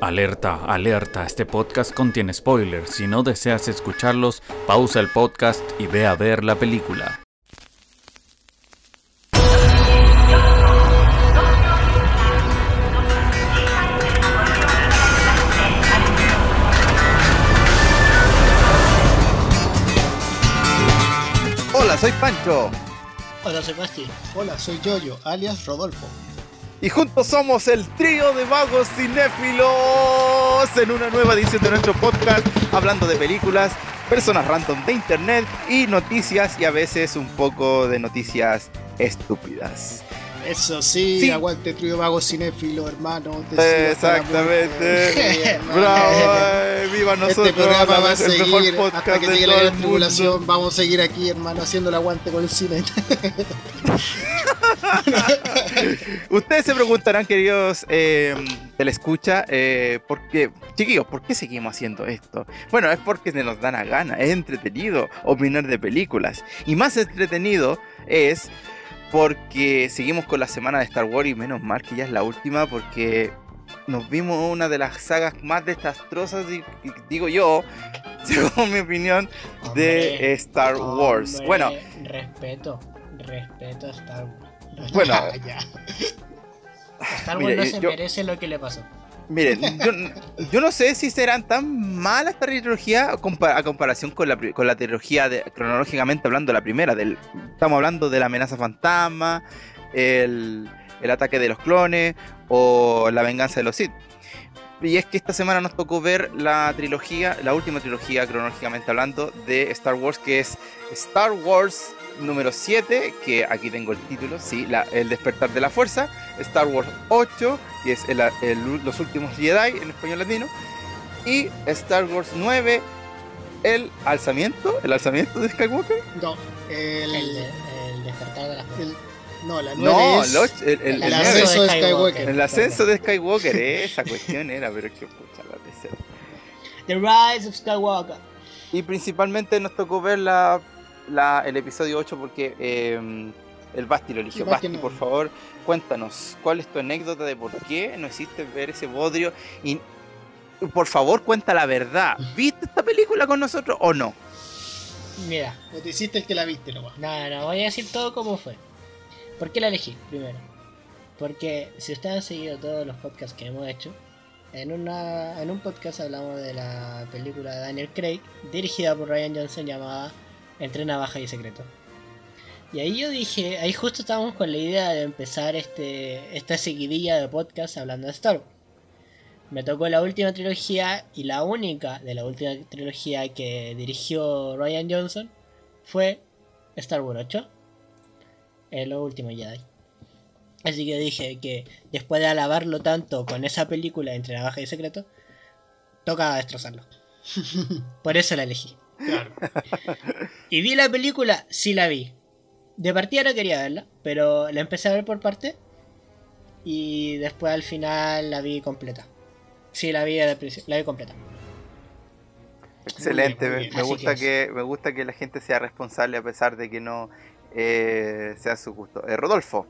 Alerta, alerta, este podcast contiene spoilers. Si no deseas escucharlos, pausa el podcast y ve a ver la película. Hola, soy Pancho. Hola, soy Basti. Hola, soy Yoyo, alias Rodolfo. Y juntos somos el trío de vagos cinéfilos en una nueva edición de nuestro podcast hablando de películas, personas random de internet y noticias y a veces un poco de noticias estúpidas. Eso sí, Sí. aguante trío vago cinéfilo, hermano. te Exactamente. Bravo, eh, viva nosotros. Este programa va a seguir hasta que llegue la gran tribulación. Vamos a seguir aquí, hermano, haciendo el aguante con el cine. Ustedes se preguntarán, queridos eh, de la escucha, eh, ¿por qué? Chiquillos, ¿por qué seguimos haciendo esto? Bueno, es porque se nos da la gana, es entretenido opinar de películas. Y más entretenido es porque seguimos con la semana de Star Wars y menos mal que ya es la última porque nos vimos una de las sagas más desastrosas, y, y digo yo, según mi opinión, de Star Wars. hombre, Bueno, Respeto, respeto a Star Wars. bueno. Star Wars no se yo- merece lo que le pasó. Miren, yo, no sé si serán tan malas esta trilogía a compa- a comparación con la, con la trilogía de, cronológicamente hablando, la primera. Estamos hablando de la amenaza fantasma, el, el ataque de los clones o la venganza de los Sith. Y es que esta semana nos tocó ver la trilogía, la última trilogía cronológicamente hablando de Star Wars, que es Star Wars número 7, que aquí tengo el título, sí, la- El despertar de la fuerza, Star Wars 8, que es el- el- los últimos Jedi en español latino, y Star Wars 9, el alzamiento, el alzamiento de Skywalker. No, el, El, el despertar de las fuerzas. el- no, la nueve No, es el, el, el- el ascenso de Skywalker. Skywalker. el ascenso de Skywalker, esa cuestión era, pero que pucha la de ser. The Rise of Skywalker. Y principalmente nos tocó ver la, la- el episodio 8 porque eh, el Basti lo eligió. Basti Basti, no. por favor, cuéntanos, ¿cuál es tu anécdota de por qué no hiciste ver ese bodrio? Y por favor, cuenta la verdad. ¿Viste esta película con nosotros o no? Mira, O te hiciste el que la viste nomás. no, no, voy a decir todo como fue. ¿Por qué la elegí? Primero. Porque si ustedes han seguido todos los podcasts que hemos hecho, en, una, en un podcast hablamos de la película de Daniel Craig, dirigida por Ryan Johnson, llamada Entre Navaja y Secreto. Y ahí yo dije, ahí justo estábamos con la idea de empezar este, esta seguidilla de podcast hablando de Star Wars. Me tocó la última trilogía y la única de la última trilogía que dirigió Ryan Johnson fue Star Wars 8, el último Jedi. Así que dije que después de alabarlo tanto con esa película entre Navaja y Secreto, toca destrozarlo. Por eso la elegí. Claro. ¿Y vi la película? Sí la vi. De partida no quería verla, pero la empecé a ver por parte. Y después al final la vi completa. Sí, la vi, la vi completa. Excelente, muy me- bien. me Así gusta que que, me gusta que la gente sea responsable a pesar de que no eh, sea su gusto. Eh, Rodolfo,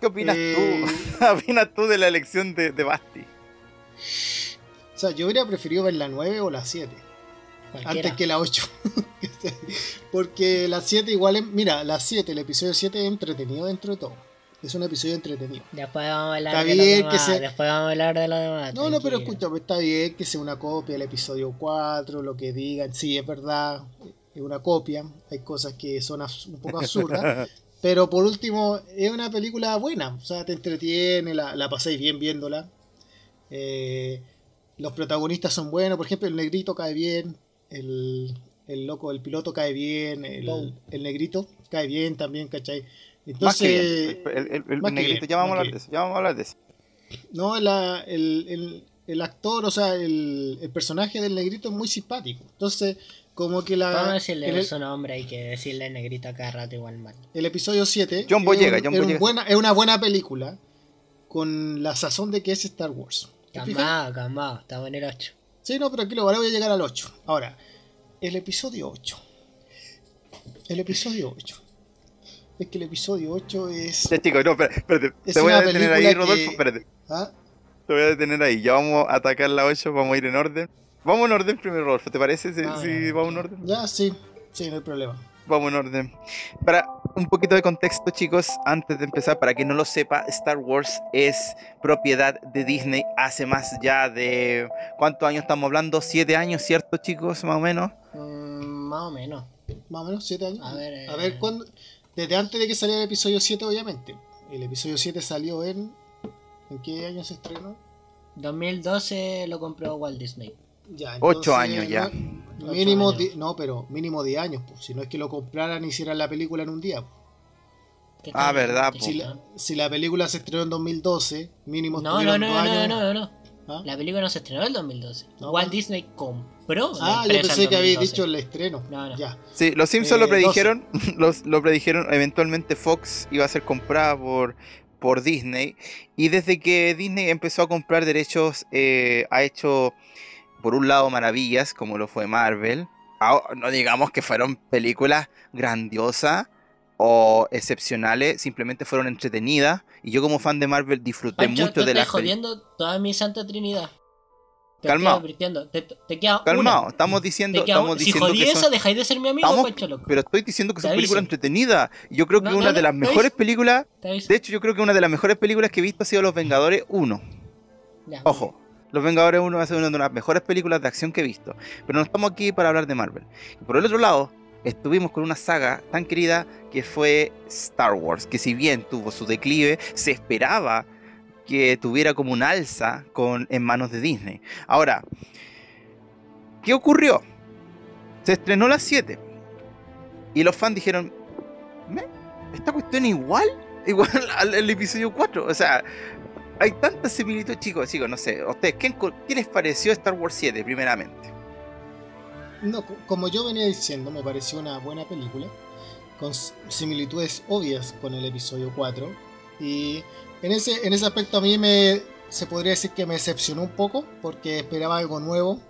¿qué opinas Eh, tú? ¿Qué opinas tú de la elección de, de Basti? O sea, yo hubiera preferido ver la 9 o la 7. Cualquiera. Antes que la 8. Porque la 7 igual es... Mira, la 7, el episodio 7 es entretenido dentro de todo. Es un episodio entretenido. Después vamos a hablar Está de lo bien demás. que se- Después vamos a hablar de lo demás. No, no, pero pues, está bien que sea una copia del episodio 4, lo que digan, sí, es verdad, es una copia, hay cosas que son un poco absurdas, pero por último, es una película buena, o sea, te entretiene, la, la pasáis bien viéndola. Eh, los protagonistas son buenos, por ejemplo, el negrito cae bien, el, el loco, el piloto cae bien, el, el negrito cae bien también, ¿cachai? Más que Entonces, bien. El, el- el más que negrito, bien, ya vamos a más hablar que de eso, ya vamos a hablar de eso. No, la- el, el- el actor, o sea, el, el personaje del negrito es muy simpático. Entonces, como que la, Vamos a decirle su nombre, hay que decirle negrito cada rato igual mal. el episodio 7 John Boyega, es, un- John es un Boyega. buena, es una buena película con la sazón de que es Star Wars. Calmado, calmado, estamos en el 8. Sí, no, pero aquí lo voy a llegar al 8. Ahora, el episodio 8. El episodio 8. Es que el episodio 8 es... Ya chicos, no, espérate, espérate. Es te voy a detener ahí, Rodolfo, que- espérate. ¿Ah? Te voy a detener ahí. Ya vamos a atacar la 8, vamos a ir en orden. Vamos en orden primero, Rolfo. ¿Te parece si, Ah, si vamos en orden? Ya, sí, sí, no hay problema. Vamos en orden. Para un poquito de contexto, chicos, antes de empezar, para quien no lo sepa, Star Wars es propiedad de Disney hace más ya de... ¿Cuántos años estamos hablando? ¿Siete años, cierto, chicos? Más o menos. Mm, más o menos. Más o menos, siete años. A ver, eh. A ver, ¿cuándo? Desde antes de que saliera el episodio 7, obviamente. El episodio 7 salió en. ¿En qué año se estrenó? 2012 lo compró Walt Disney. Ya, Ocho años ya. no- mínimo, di- no, pero mínimo 10 años, pues, si no es que lo compraran y hicieran la película en un día. pues. ¿Qué Ah, verdad, ¿Qué po. Si la, si la película se estrenó en 2012, mínimo No, no, no, no, años. no, no, no. ¿Ah? La película no se estrenó en el 2012. No, Walt. Disney compró. Ah, yo pensé en que habéis 2012. dicho el estreno. No, no. Ya. Sí, los Simpsons Eh, lo predijeron, los, lo predijeron, eventualmente Fox iba a ser comprada por, por Disney y desde que Disney empezó a comprar derechos eh, ha hecho, por un lado, maravillas como lo fue Marvel, Ah, no digamos que fueron películas grandiosas o excepcionales, simplemente fueron entretenidas y yo como fan de Marvel disfruté Pancho, mucho de estás las películas. jodiendo toda mi santa trinidad. Te Calmao. Te, te queda una. estamos diciendo, Te estamos una. Si diciendo jodí que esa, dejáis de ser mi amigo, Estamos- Pancho loco. pero estoy diciendo que Te son películas aviso. entretenidas. Yo creo que No, no, una de las mejores películas. De hecho, yo creo que una de las mejores películas que he visto ha sido Los Vengadores 1. Ya, Ojo, Los Vengadores 1 va a ser una de las mejores películas de acción que he visto. Pero no estamos aquí para hablar de Marvel. Y por el otro lado, estuvimos con una saga tan querida que fue Star Wars, que si bien tuvo su declive, se esperaba que tuviera como un alza con, en manos de Disney. Ahora, ¿qué ocurrió? Se estrenó las 7. Y los fans dijeron, "Me, esta cuestión igual, igual al, al episodio 4. O sea, hay tanta similitud, chicos, chicos, no sé. ¿a ¿Ustedes qué, les pareció Star Wars 7 primeramente? No, co- como yo venía diciendo, me pareció una buena película, con similitudes obvias con el episodio 4. Y en ese, en ese aspecto a mí me se podría decir que me decepcionó un poco, porque esperaba algo nuevo.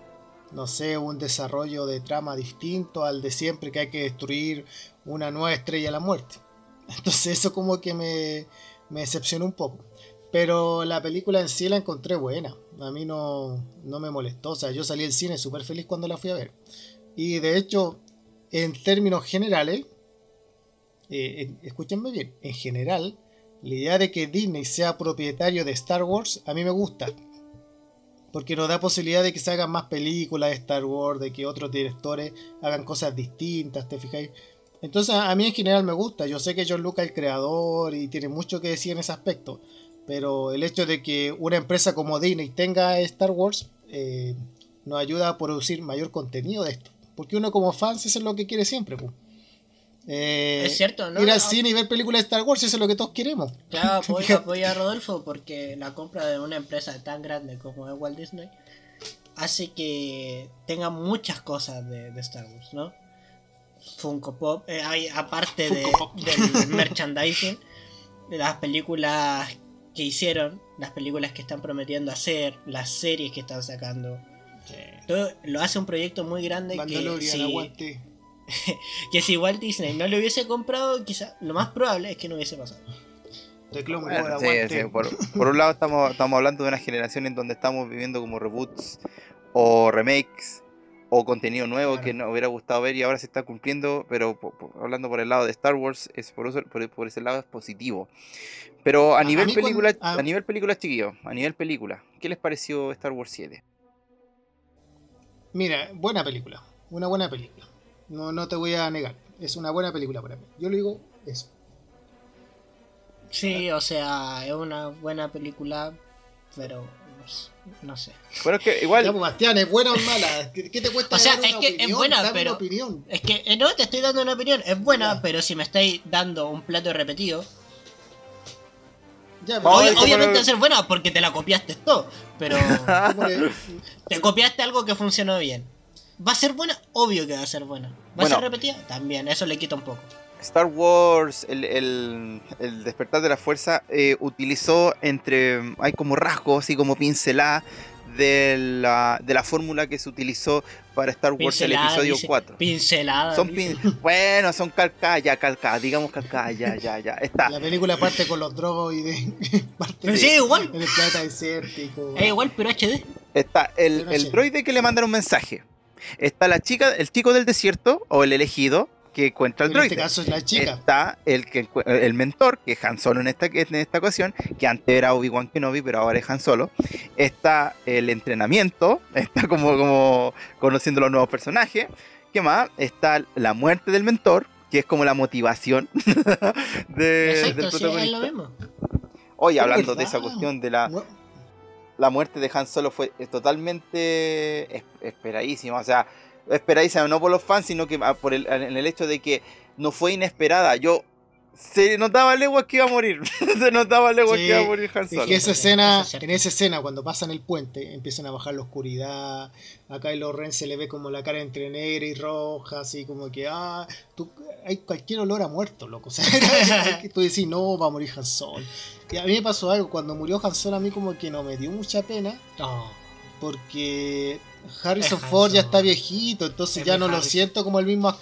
No sé, un desarrollo de trama distinto al de siempre, que hay que destruir una nueva estrella de la muerte. Entonces eso como que me, me decepcionó un poco. Pero la película en sí la encontré buena. A mí no, no me molestó. O sea, yo salí del cine súper feliz cuando la fui a ver. Y de hecho, en términos generales, eh, en- escúchenme bien, en general, la idea de que Disney sea propietario de Star Wars a mí me gusta. Porque nos da posibilidad de que se hagan más películas de Star Wars, de que otros directores hagan cosas distintas, ¿te fijáis? Entonces a mí en general me gusta. Yo sé que John Lucas es el creador y tiene mucho que decir en ese aspecto. Pero el hecho de que una empresa como Disney tenga Star Wars eh, nos ayuda a producir mayor contenido de esto. Porque uno como fan eso es lo que quiere siempre. Eh, Es cierto, ¿no? Ir al cine y ver películas de Star Wars eso es lo que todos queremos. Claro, apoyo, apoyo a Rodolfo porque la compra de una empresa tan grande como es Walt Disney hace que tenga muchas cosas de, de Star Wars, ¿no? Funko Pop, eh, hay, aparte de- Pop. del merchandising, de las películas que hicieron, las películas que están prometiendo hacer, las series que están sacando. Todo lo hace un proyecto muy grande que si, que si Walt Disney no lo hubiese comprado, quizá lo más probable es que no hubiese pasado. Bueno, sí, sí, por, por un lado estamos, estamos hablando de una generación en donde estamos viviendo como reboots o remakes o contenido nuevo Claro. que nos hubiera gustado ver y ahora se está cumpliendo, pero hablando por el lado de Star Wars, es por, eso- por, por ese lado es positivo. Pero a, nivel película, a- a nivel película, chiquillos, a nivel película, ¿qué les pareció Star Wars 7? Mira, buena película. Una buena película. No, no te voy a negar. Es una buena película para mí. Yo le digo eso. Sí, o sea, es una buena película, pero no sé. Bueno, es que igual, Ya, Bastián, ¿es buena o mala? ¿Qué, te cuesta O sea, dar es una que es opinión? buena, Dame pero- una opinión. Es que eh, no te estoy dando una opinión, es buena, Ya. pero si me estáis dando un plato repetido, Ya, Ay, pero- obvia- ¿cómo obviamente va a ser buena porque te la copiaste todo, pero ¿cómo le- te copiaste algo que funcionó bien. ¿Va a ser buena? Obvio que va a ser buena. ¿Va Bueno. a ser repetida? También, eso le quita un poco. Star Wars, el, el- el despertar de la fuerza, eh, utilizó entre, hay como rasgos y como pincelada de la, de la fórmula que se utilizó para Star Wars el episodio dice. 4. Pincelada. Son pin- bueno, son calcadas, ya calcadas, digamos calcadas, ya, ya, ya. Está. La película parte con los droides, parte Pero sí, igual. en el planeta desértico. Es igual, pero HD. Está el, Pero el droide que le mandan un mensaje. Está la chica, el chico del desierto, o el elegido, que encuentra el en droide. este caso es la chica. Está el, que, el mentor, que es Han Solo en esta, en esta ocasión, que antes era Obi-Wan Kenobi, pero ahora es Han Solo. Está el entrenamiento, está como, como conociendo los nuevos personajes. ¿Qué más? Está la muerte del mentor, que es como la motivación de, del Exacto, sí, es protagonista. lo mismo. Oye, Es hablando de esa cuestión de la, la muerte de Han Solo fue eh, totalmente es- esperadísima. O sea, esperadísima no por los fans, sino que ah, por el, en el hecho de que no fue inesperada. Yo se notaba leguas que iba a morir. se notaba leguas Sí, que iba a morir Han Es Solo. que esa escena, es en esa escena, cuando pasan el puente, empiezan a bajar la oscuridad. A Kylo Ren se le ve como la cara entre negra y roja, así como que, ah, tú, hay cualquier olor a muerto, loco. O sea, tú decís, no, va a morir Han Solo. Y a mí me pasó algo, cuando murió Han Solo, a mí como que no me dio mucha pena, No. porque Harrison Ford ya está viejito, entonces Es ya no lo siento como el mismo,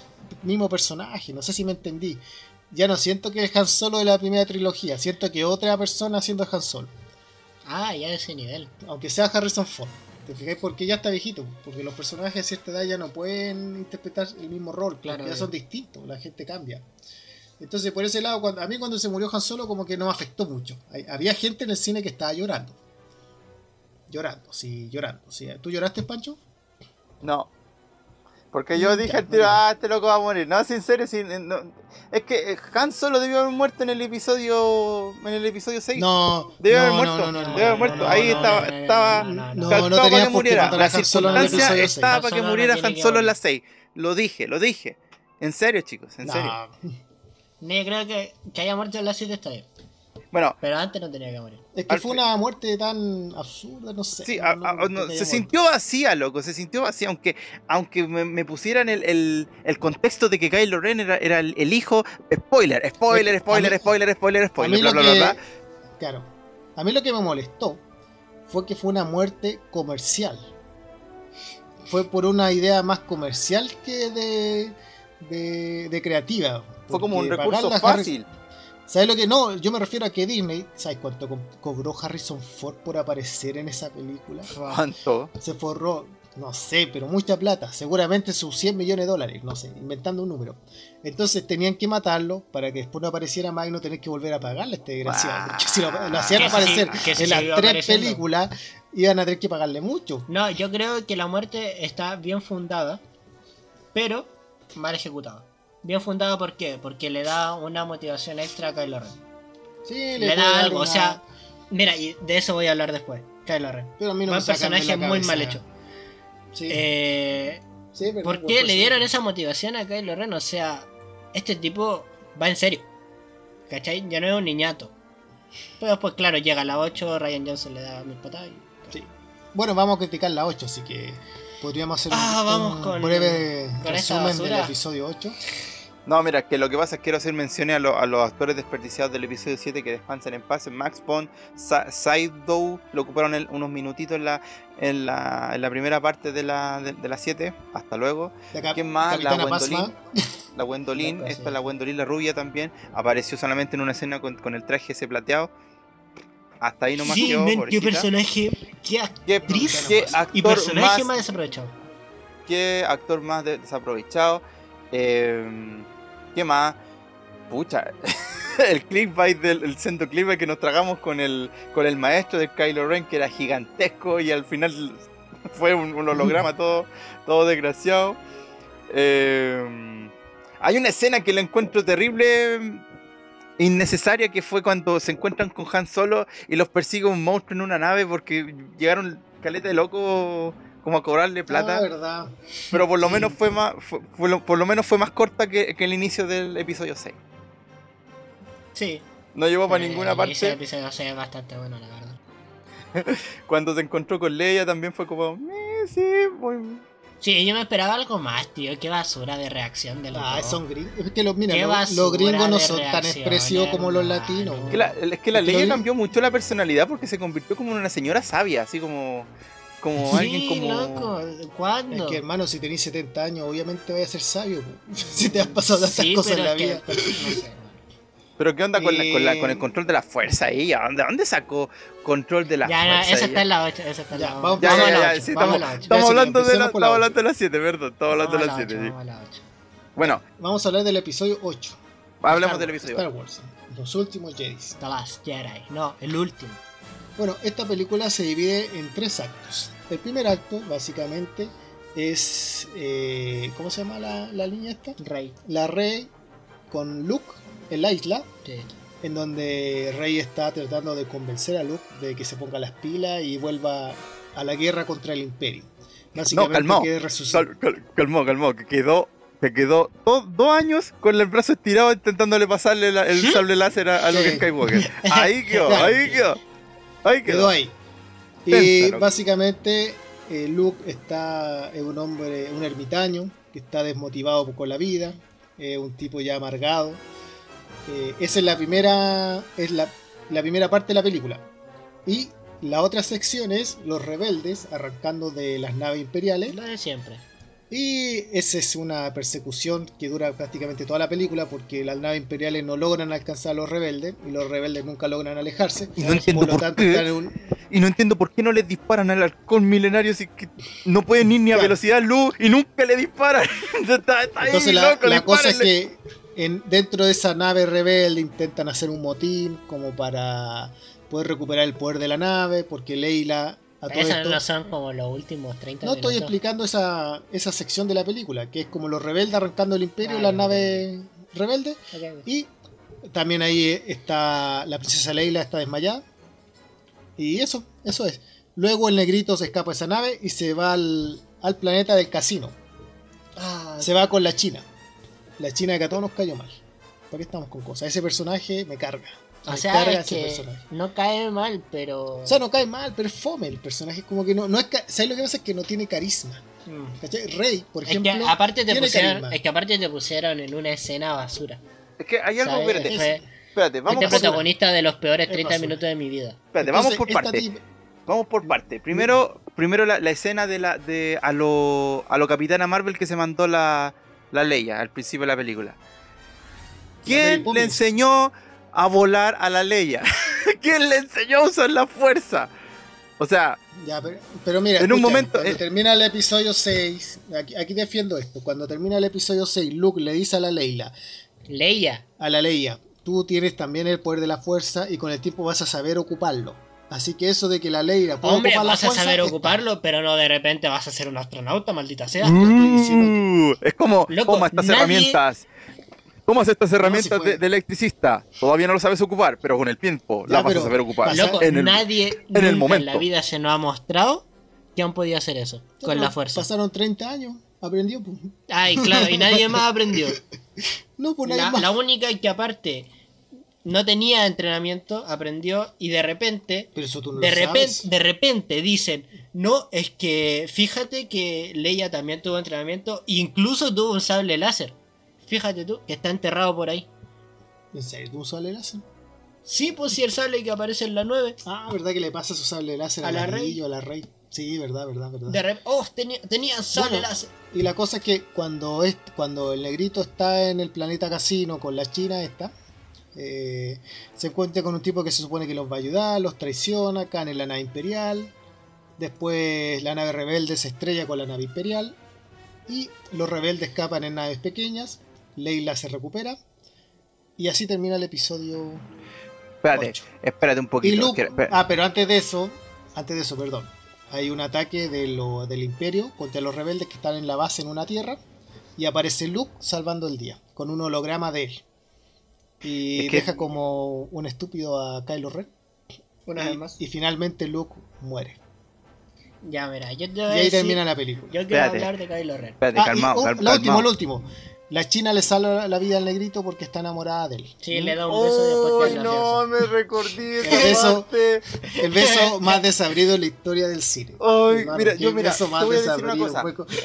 mismo personaje, no sé si me entendí. Ya no siento que es Han Solo de la primera trilogía, siento que otra persona haciendo Han Solo Ah, ya de ese nivel. aunque sea Harrison Ford. ¿Te fijáis? Porque ya está viejito. Porque los personajes de cierta edad ya no pueden interpretar el mismo rol. Claro, ya son distintos. La gente cambia. Entonces, por ese lado, cuando, a mí cuando se murió Han Solo, como que no me afectó mucho. Hay- había gente en el cine que estaba llorando. Llorando, sí, llorando. Sí. ¿Tú lloraste, Pancho? No. Porque yo dije al tiro, ah, este loco va a morir. No, sin serio, sin- no. es que eh, Han Solo debió haber muerto en el episodio en el episodio 6. No, Debe no, haber no, muerto, no, no, no, debe haber no, muerto. no, Ahí no, estaba, no, no, estaba no, no, no, no, calcado no para que muriera. La Han Solo en el circunstancia estaba para que muriera Han Solo en la 6. Lo dije, lo dije. En serio, chicos, en No, serio. No, yo creo que, que haya muerto en la 7 está bien. Bueno, Pero antes no tenía que morir. Es que Al fue una muerte tan absurda, no sé. Sí, no- a- no- a- no no, tenía se sintió vacía, loco, se sintió vacía, aunque, aunque me, me pusieran el, el, el contexto de que Kylo Ren era, era el, el hijo, spoiler, spoiler, spoiler, mí- spoiler, spoiler, A spoiler, mí bla, lo bla, que, bla, bla. claro, a mí lo que me molestó fue que fue una muerte comercial. Fue por una idea más comercial que de, de, de creativa. Fue como un recurso Harry- fácil. ¿Sabes lo que? No, yo me refiero a que Disney, ¿sabes cuánto co- cobró Harrison Ford por aparecer en esa película? ¿Cuánto? Se forró, no sé, pero mucha plata, seguramente sus 100 millones de dólares, no sé, inventando un número. Entonces tenían que matarlo para que después no apareciera más y no tener que volver a pagarle a este desgraciado. Ah. Porque si lo, lo hacían Que sí, aparecer sí en las tres películas, iban a tener que pagarle mucho. No, yo creo que la muerte está bien fundada, pero mal ejecutada. Bien fundada, ¿por qué? Porque le da una motivación extra a Kylo Ren. Sí, Le, puede da algo, o sea, mira, y de eso voy a hablar después. Kylo Ren. pero a mí no Buen me sacan de personaje muy mal hecho. Sí, Eh, sí, pero ¿Por qué le dieron esa motivación a Kylo Ren? O sea, este tipo va en serio. ¿Cachai? Ya no es un niñato. Pero después, claro, llega a la 8, Ryan Johnson le da mil patadas. y- Bueno, vamos a criticar la 8, así que podríamos hacer Ah, un, vamos un con- breve con resumen del episodio 8. No, mira, que lo que pasa es que quiero hacer menciones a, lo- a los actores desperdiciados del episodio 7 que descansan en paz. Max Bond, Sa Saidow, lo ocuparon el- unos minutitos en la, en la, en la primera parte de la, de, de la 7. Hasta luego. ¿Quién más? La Capitana. Pasma. La sí. esta la Gwendolyn, la rubia también. Apareció solamente en una escena con, con el traje ese plateado. Hasta ahí nomás Sí, quedó, men, qué personaje, qué ¿Qué, actriz qué y actor personaje más más desaprovechado. qué actor más de- desaprovechado. Eh, ¿Qué más? Pucha, el clickbait del el centro clickbait que nos tragamos con el, con el maestro de Kylo Ren, que era gigantesco y al final fue un, un holograma todo, todo desgraciado. Eh, hay una escena que la encuentro terrible, innecesaria, que fue cuando se encuentran con Han Solo y los persigue un monstruo en una nave porque llegaron caleta de loco como a cobrarle plata. Ah, verdad. Pero por lo menos fue más, fue- fue lo- por lo menos fue más corta que, que el inicio del episodio 6. Sí. No llevó para Eh, ninguna Ese parte. episodio sí es bastante bueno, la verdad. Cuando se encontró con Leia también fue como, "Eh, sí, muy... Sí, yo me esperaba algo más, tío. Qué basura de reacción de los Ah, dos. son gringos. Es que los, mira, Qué los, basura los gringos no son tan expresivos como los latinos. Es que la, es que la lo- cambió mucho la personalidad porque se convirtió como en una señora sabia, así como... como Sí, alguien como. loco, ¿cuándo? Es que hermano, si tenés 70 años, obviamente vaya a ser sabio. si te has pasado tantas Sí, cosas en la que- vida. pero no sé. Pero ¿qué onda con, la- con, la- con el Eh. control de la fuerza ahí? ¿A dónde, dónde sacó control de la Ya, fuerza? esa ella? está en la 8, esa está en Ya, la vamos- 8. Ya, vamos ya, a la ya, 8, sí, vamos estamos, la 8. estamos Ya, hablando de la, la hablando de las 7, perdón, estamos hablando de la 7, 8, sí. vamos a la 8. Bueno, Vamos a hablar del episodio 8. hablemos Star del episodio. Star Wars. Los últimos Jedi. The Last Jedi. No, el último. Bueno, esta película se divide en tres actos. El primer acto, básicamente, es. eh, ¿Cómo se llama la, la línea esta? Rey. La Rey con Luke en la isla, Sí. en donde Rey está tratando de convencer a Luke de que se ponga las pilas y vuelva a la guerra contra el Imperio. Básicamente calmado. que resucita. Cal- cal- calmó, calmó, que quedó, que quedó do- dos años con el brazo estirado intentándole pasarle la- el sable láser a, a Luke Sí. Skywalker. Ahí quedó, ahí quedó. Ahí quedó quedó. ahí. Y básicamente eh, Luke está es un hombre, un ermitaño que está desmotivado con la vida, eh, un tipo ya amargado. Eh, esa es la primera, es la, la primera parte de la película. Y la otra sección es los rebeldes arrancando de las naves imperiales. Lo de siempre. Y esa es una persecución que dura prácticamente toda la película porque las naves imperiales no logran alcanzar a los rebeldes y los rebeldes nunca logran alejarse. Y no entiendo Por lo por tanto, qué. están en un, Y no entiendo por qué no les disparan al halcón milenario si que no pueden ir ni a velocidad luz y nunca le disparan. está, está ahí, Entonces la, loco, la cosa es que en, dentro de esa nave rebelde intentan hacer un motín como para poder recuperar el poder de la nave, porque Leila Esas esto... no son como los últimos 30 No estoy explicando esa, esa sección de la película, que es como los rebeldes arrancando el imperio, Ah, las naves rebeldes, Ok, ok. y también ahí está la princesa Leila está desmayada. Y eso, eso es. Luego el negrito se escapa de esa nave y se va al, al planeta del casino. Ah, Se va con la China. La China que a todos nos cayó mal. ¿Por qué estamos con cosas? Ese personaje me carga. O sea, es que personaje. no cae mal, pero... O sea, no cae mal, pero es fome el personaje. Es como que no, no es. ca- ¿Sabes lo que pasa? Es que no tiene carisma. Mm. ¿Cachai? Rey, por Es ejemplo. que aparte te tiene pusieron, carisma. es que aparte te pusieron en una escena basura. Es que hay algo, espérate, Fue- espérate, vamos Fuiste por, protagonista de los peores Es 30 basura. minutos de mi vida. espérate, vamos por parte. Vamos por parte. Primero, primero la, la escena de la de a lo a lo Capitana Marvel que se mandó la la Leia al principio de la película. ¿Quién le enseñó a volar a la Leia? ¿Quién le enseñó a usar la fuerza? O sea, Ya, pero, pero mira, En un momento, Cuando eh. termina el episodio 6. Aquí, aquí defiendo esto. Cuando termina el episodio 6, Luke le dice a la Leila. Leia. A la Leia. Tú tienes también el poder de la fuerza y con el tiempo vas a saber ocuparlo. Así que eso de que la Leila puede Hombre, ocupar la vas a saber está- ocuparlo, pero no de repente vas a ser un astronauta, maldita sea. uh, es como Loco, toma estas nadie- herramientas. Tomas estas herramientas de, de electricista. Todavía no lo sabes ocupar, pero con el tiempo Ya, las vas a saber ocupar. Loco, en el- nadie en el en momento. la vida se nos ha mostrado que han podido hacer eso con la fuerza. Pasaron 30 años. Aprendió. pues. Ay, claro, y nadie más aprendió. No, pues nadie La, más. la única que aparte no tenía entrenamiento, aprendió y de repente, Pero eso tú no de lo repente, sabes. de repente dicen, no, es que fíjate que Leia también tuvo entrenamiento, incluso tuvo un sable láser. Fíjate tú, que está enterrado por ahí. ¿En serio? ¿Tú usas el láser? Sí, pues sí, el sable que aparece en la 9. Ah, ¿verdad que le pasa su sable láser ¿A a la Rey? a la Rey? Sí, verdad, verdad, verdad. De rep- oh, tenía, tenía sable Bueno. láser. Y la cosa es que cuando, es, cuando el negrito está en el planeta casino con la china esta, eh, se encuentra con un tipo que se supone que los va a ayudar, los traiciona, caen en la nave imperial, después la nave rebelde se estrella con la nave imperial, y los rebeldes escapan en naves pequeñas, Leila se recupera, y así termina el episodio Espérate, ocho. espérate un poquito. y Luke, ah, pero antes de eso, antes de eso, perdón. Hay un ataque de lo- del imperio contra los rebeldes que están en la base en una tierra. Y aparece Luke salvando el día, con un holograma de él. Y Es que- deja como un estúpido a Kylo Ren. Una y, vez más. y finalmente Luke muere. Ya, mira, yo te Y a ahí decir- termina la película. Yo quiero Espérate. hablar de Kylo Ren. espérate, Ah, y calmado, un- cal- lo último, calmado. lo último. La china le salva la vida al negrito porque está enamorada de él. Sí, le da un beso y después ¡Ay, queda no! Me recordé El beso-. El beso más desabrido en la historia del cine. Ay, Hermano, mira, yo mira, beso te más voy a decir una desabrido. cosa.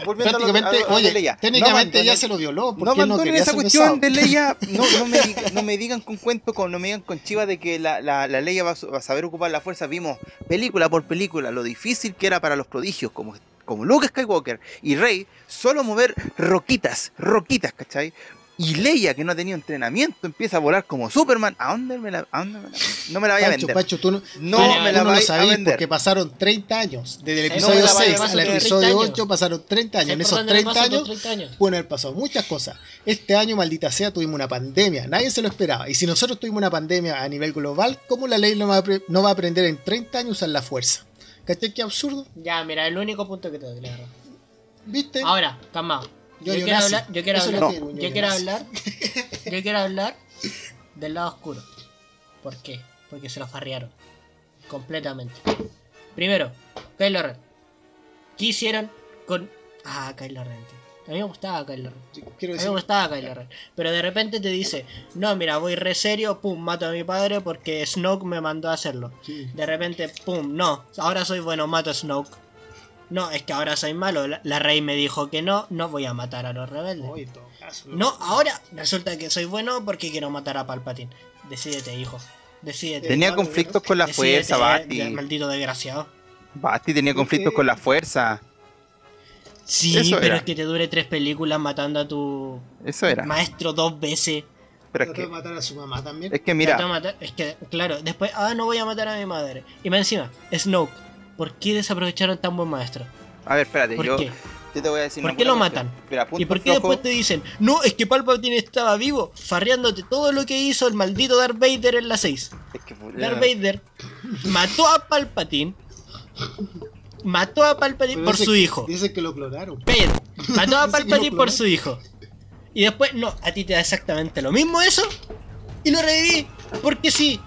A Prácticamente, a lo- a oye, Leia. técnicamente No ya se lo violó No porque él no esa cuestión besado. de Leia. No, no, me, diga- no me digan con cuento, con, no me digan con chiva de que la, la, la Leia va a, su- va a saber ocupar la fuerza. Vimos película por película lo difícil que era para los prodigios como, como Luke Skywalker y Rey solo mover roquitas, roquitas, ¿cachai? Y Leia, que no ha tenido entrenamiento, empieza a volar como Superman. ¿A dónde me la, a dónde me la- no me la vaya a vender? Pancho, tú no, no tú me la no lo a sabías vender. porque pasaron 30 años. Desde el episodio no me la vaya a 6 al episodio 30 años. 8 pasaron 30 años. En ¿Sabes esos por dónde le 30 paso por años 30 años? pueden haber pasado muchas cosas. Este año, maldita sea, tuvimos una pandemia. Nadie se lo esperaba. Y si nosotros tuvimos una pandemia a nivel global, ¿cómo la ley no va a, no va a aprender en 30 años a usar la fuerza? ¿Cachai? Qué absurdo. Ya, mira, el único punto que te doy, la verdad. ¿Viste? Ahora, calma. Yo, Yo, quiero hablar, yo quiero hablar, yo yo quiero hablar, yo quiero hablar del lado oscuro. ¿Por qué? Porque se lo farrearon. Completamente. Primero, Kylo Ren. ¿Qué hicieron con... Ah, Kylo Ren. A mí me gustaba Kylo Ren. A mí me gustaba Kylo Ren. Pero de repente te dice, no, mira, voy re serio, pum, mato a mi padre porque Snoke me mandó a hacerlo. sí. De repente, pum, no, ahora soy bueno, mato a Snoke. No, es que ahora soy malo. La, la rey me dijo que no, no voy a matar a los rebeldes. No, en todo caso, No, ahora resulta que soy bueno porque quiero matar a Palpatine. Decídete, hijo. Decídete. Tenía Hermano, conflictos con la fuerza, Basti. Maldito desgraciado. Basti tenía conflictos con la fuerza. Sí, Eso pero era. es que te dure tres películas matando a tu Eso era. maestro dos veces. Pero es que, matar a su mamá también. es que mira, matar- Es que, claro, después, ah, no voy a matar a mi madre. Y más encima, Snoke. ¿Por qué desaprovecharon tan buen maestro? a ver, espérate, ¿Por yo, qué? yo te voy a decir ¿Por qué lo cuestión. matan? Mira, ¿Y por qué flojo, después te dicen, no, es que Palpatine estaba vivo, farreándote todo lo que hizo el maldito Darth Vader en la 6? es que- Darth Vader mató a Palpatine, mató a Palpatine Pero por dice- su hijo. Dice que lo clonaron. Pedro, mató a Palpatine por su hijo. Y después, no, a ti te da exactamente lo mismo eso. Y lo reviví, porque sí.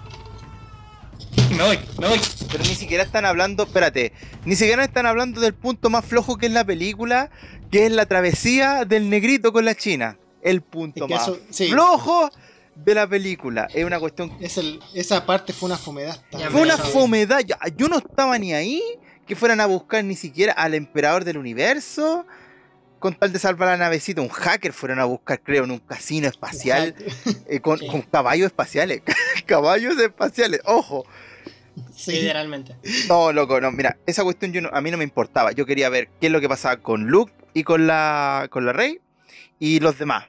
Y me voy, me voy. Pero ni siquiera están hablando, espérate, ni siquiera están hablando del punto más flojo que es la película, que es la travesía del negrito con la china. El punto Es que más eso- sí. flojo de la película. Es una cuestión Es el- esa parte fue una fomedad. Fue una pero- fomedad. Yo, yo no estaba ni ahí que fueran a buscar ni siquiera al emperador del universo. Con tal de salvar la navecita, un hacker fueron a buscar, creo, en un casino espacial eh, con, Sí. con caballos espaciales. caballos espaciales, ojo. Sí. Literalmente. No, loco, no. Mira, esa cuestión yo no- a mí no me importaba. Yo quería ver qué es lo que pasaba con Luke y con la, con la Rey y los demás.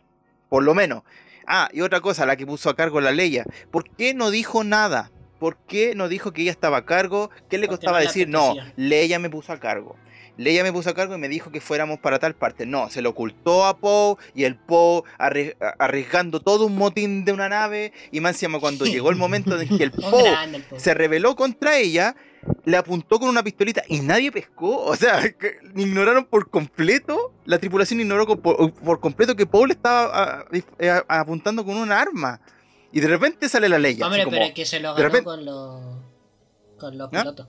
Por lo menos. Ah, y otra cosa, la que puso a cargo la Leia. ¿Por qué no dijo nada? ¿Por qué no dijo que ella estaba a cargo? ¿Qué le costaba le decir? No. Leia me puso a cargo. Leia me puso a cargo y me dijo que fuéramos para tal parte. No, se lo ocultó a Poe y el Poe arri- arriesgando todo un motín de una nave. Y más encima cuando llegó el momento en que el Poe se rebeló contra ella, le apuntó con una pistolita y nadie pescó. O sea, que ignoraron por completo, la tripulación ignoró por, por completo que Paul estaba ah, eh, apuntando con un arma. Y de repente sale la ley. Hombre, como, pero es que se lo ganó repente- con los, con los ¿Ah? pilotos.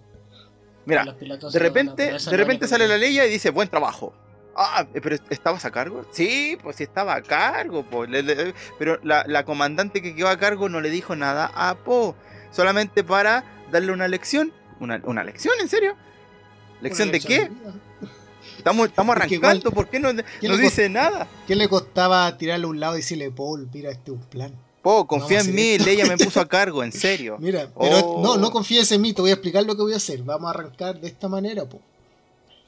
mira, Con los pilotos de ganó, repente, de repente le sale la ley y dice, buen trabajo. Ah, pero ¿estabas a cargo? Sí, pues sí estaba a cargo. po. Le- le- pero la, la comandante que quedó a cargo no le dijo nada a Poe. Solamente para darle una lección. ¿Una, una lección? ¿En serio? ¿Lección de qué? Estamos, estamos arrancando, ¿por qué no, no dice nada? ¿Qué le costaba tirarle a un lado y decirle, Paul, mira, este es un plan? Po, confía en mí, esto. Leia me puso a cargo, en serio. Mira, pero Oh. no, no confíes en mí, te voy a explicar lo que voy a hacer. Vamos a arrancar de esta manera, po.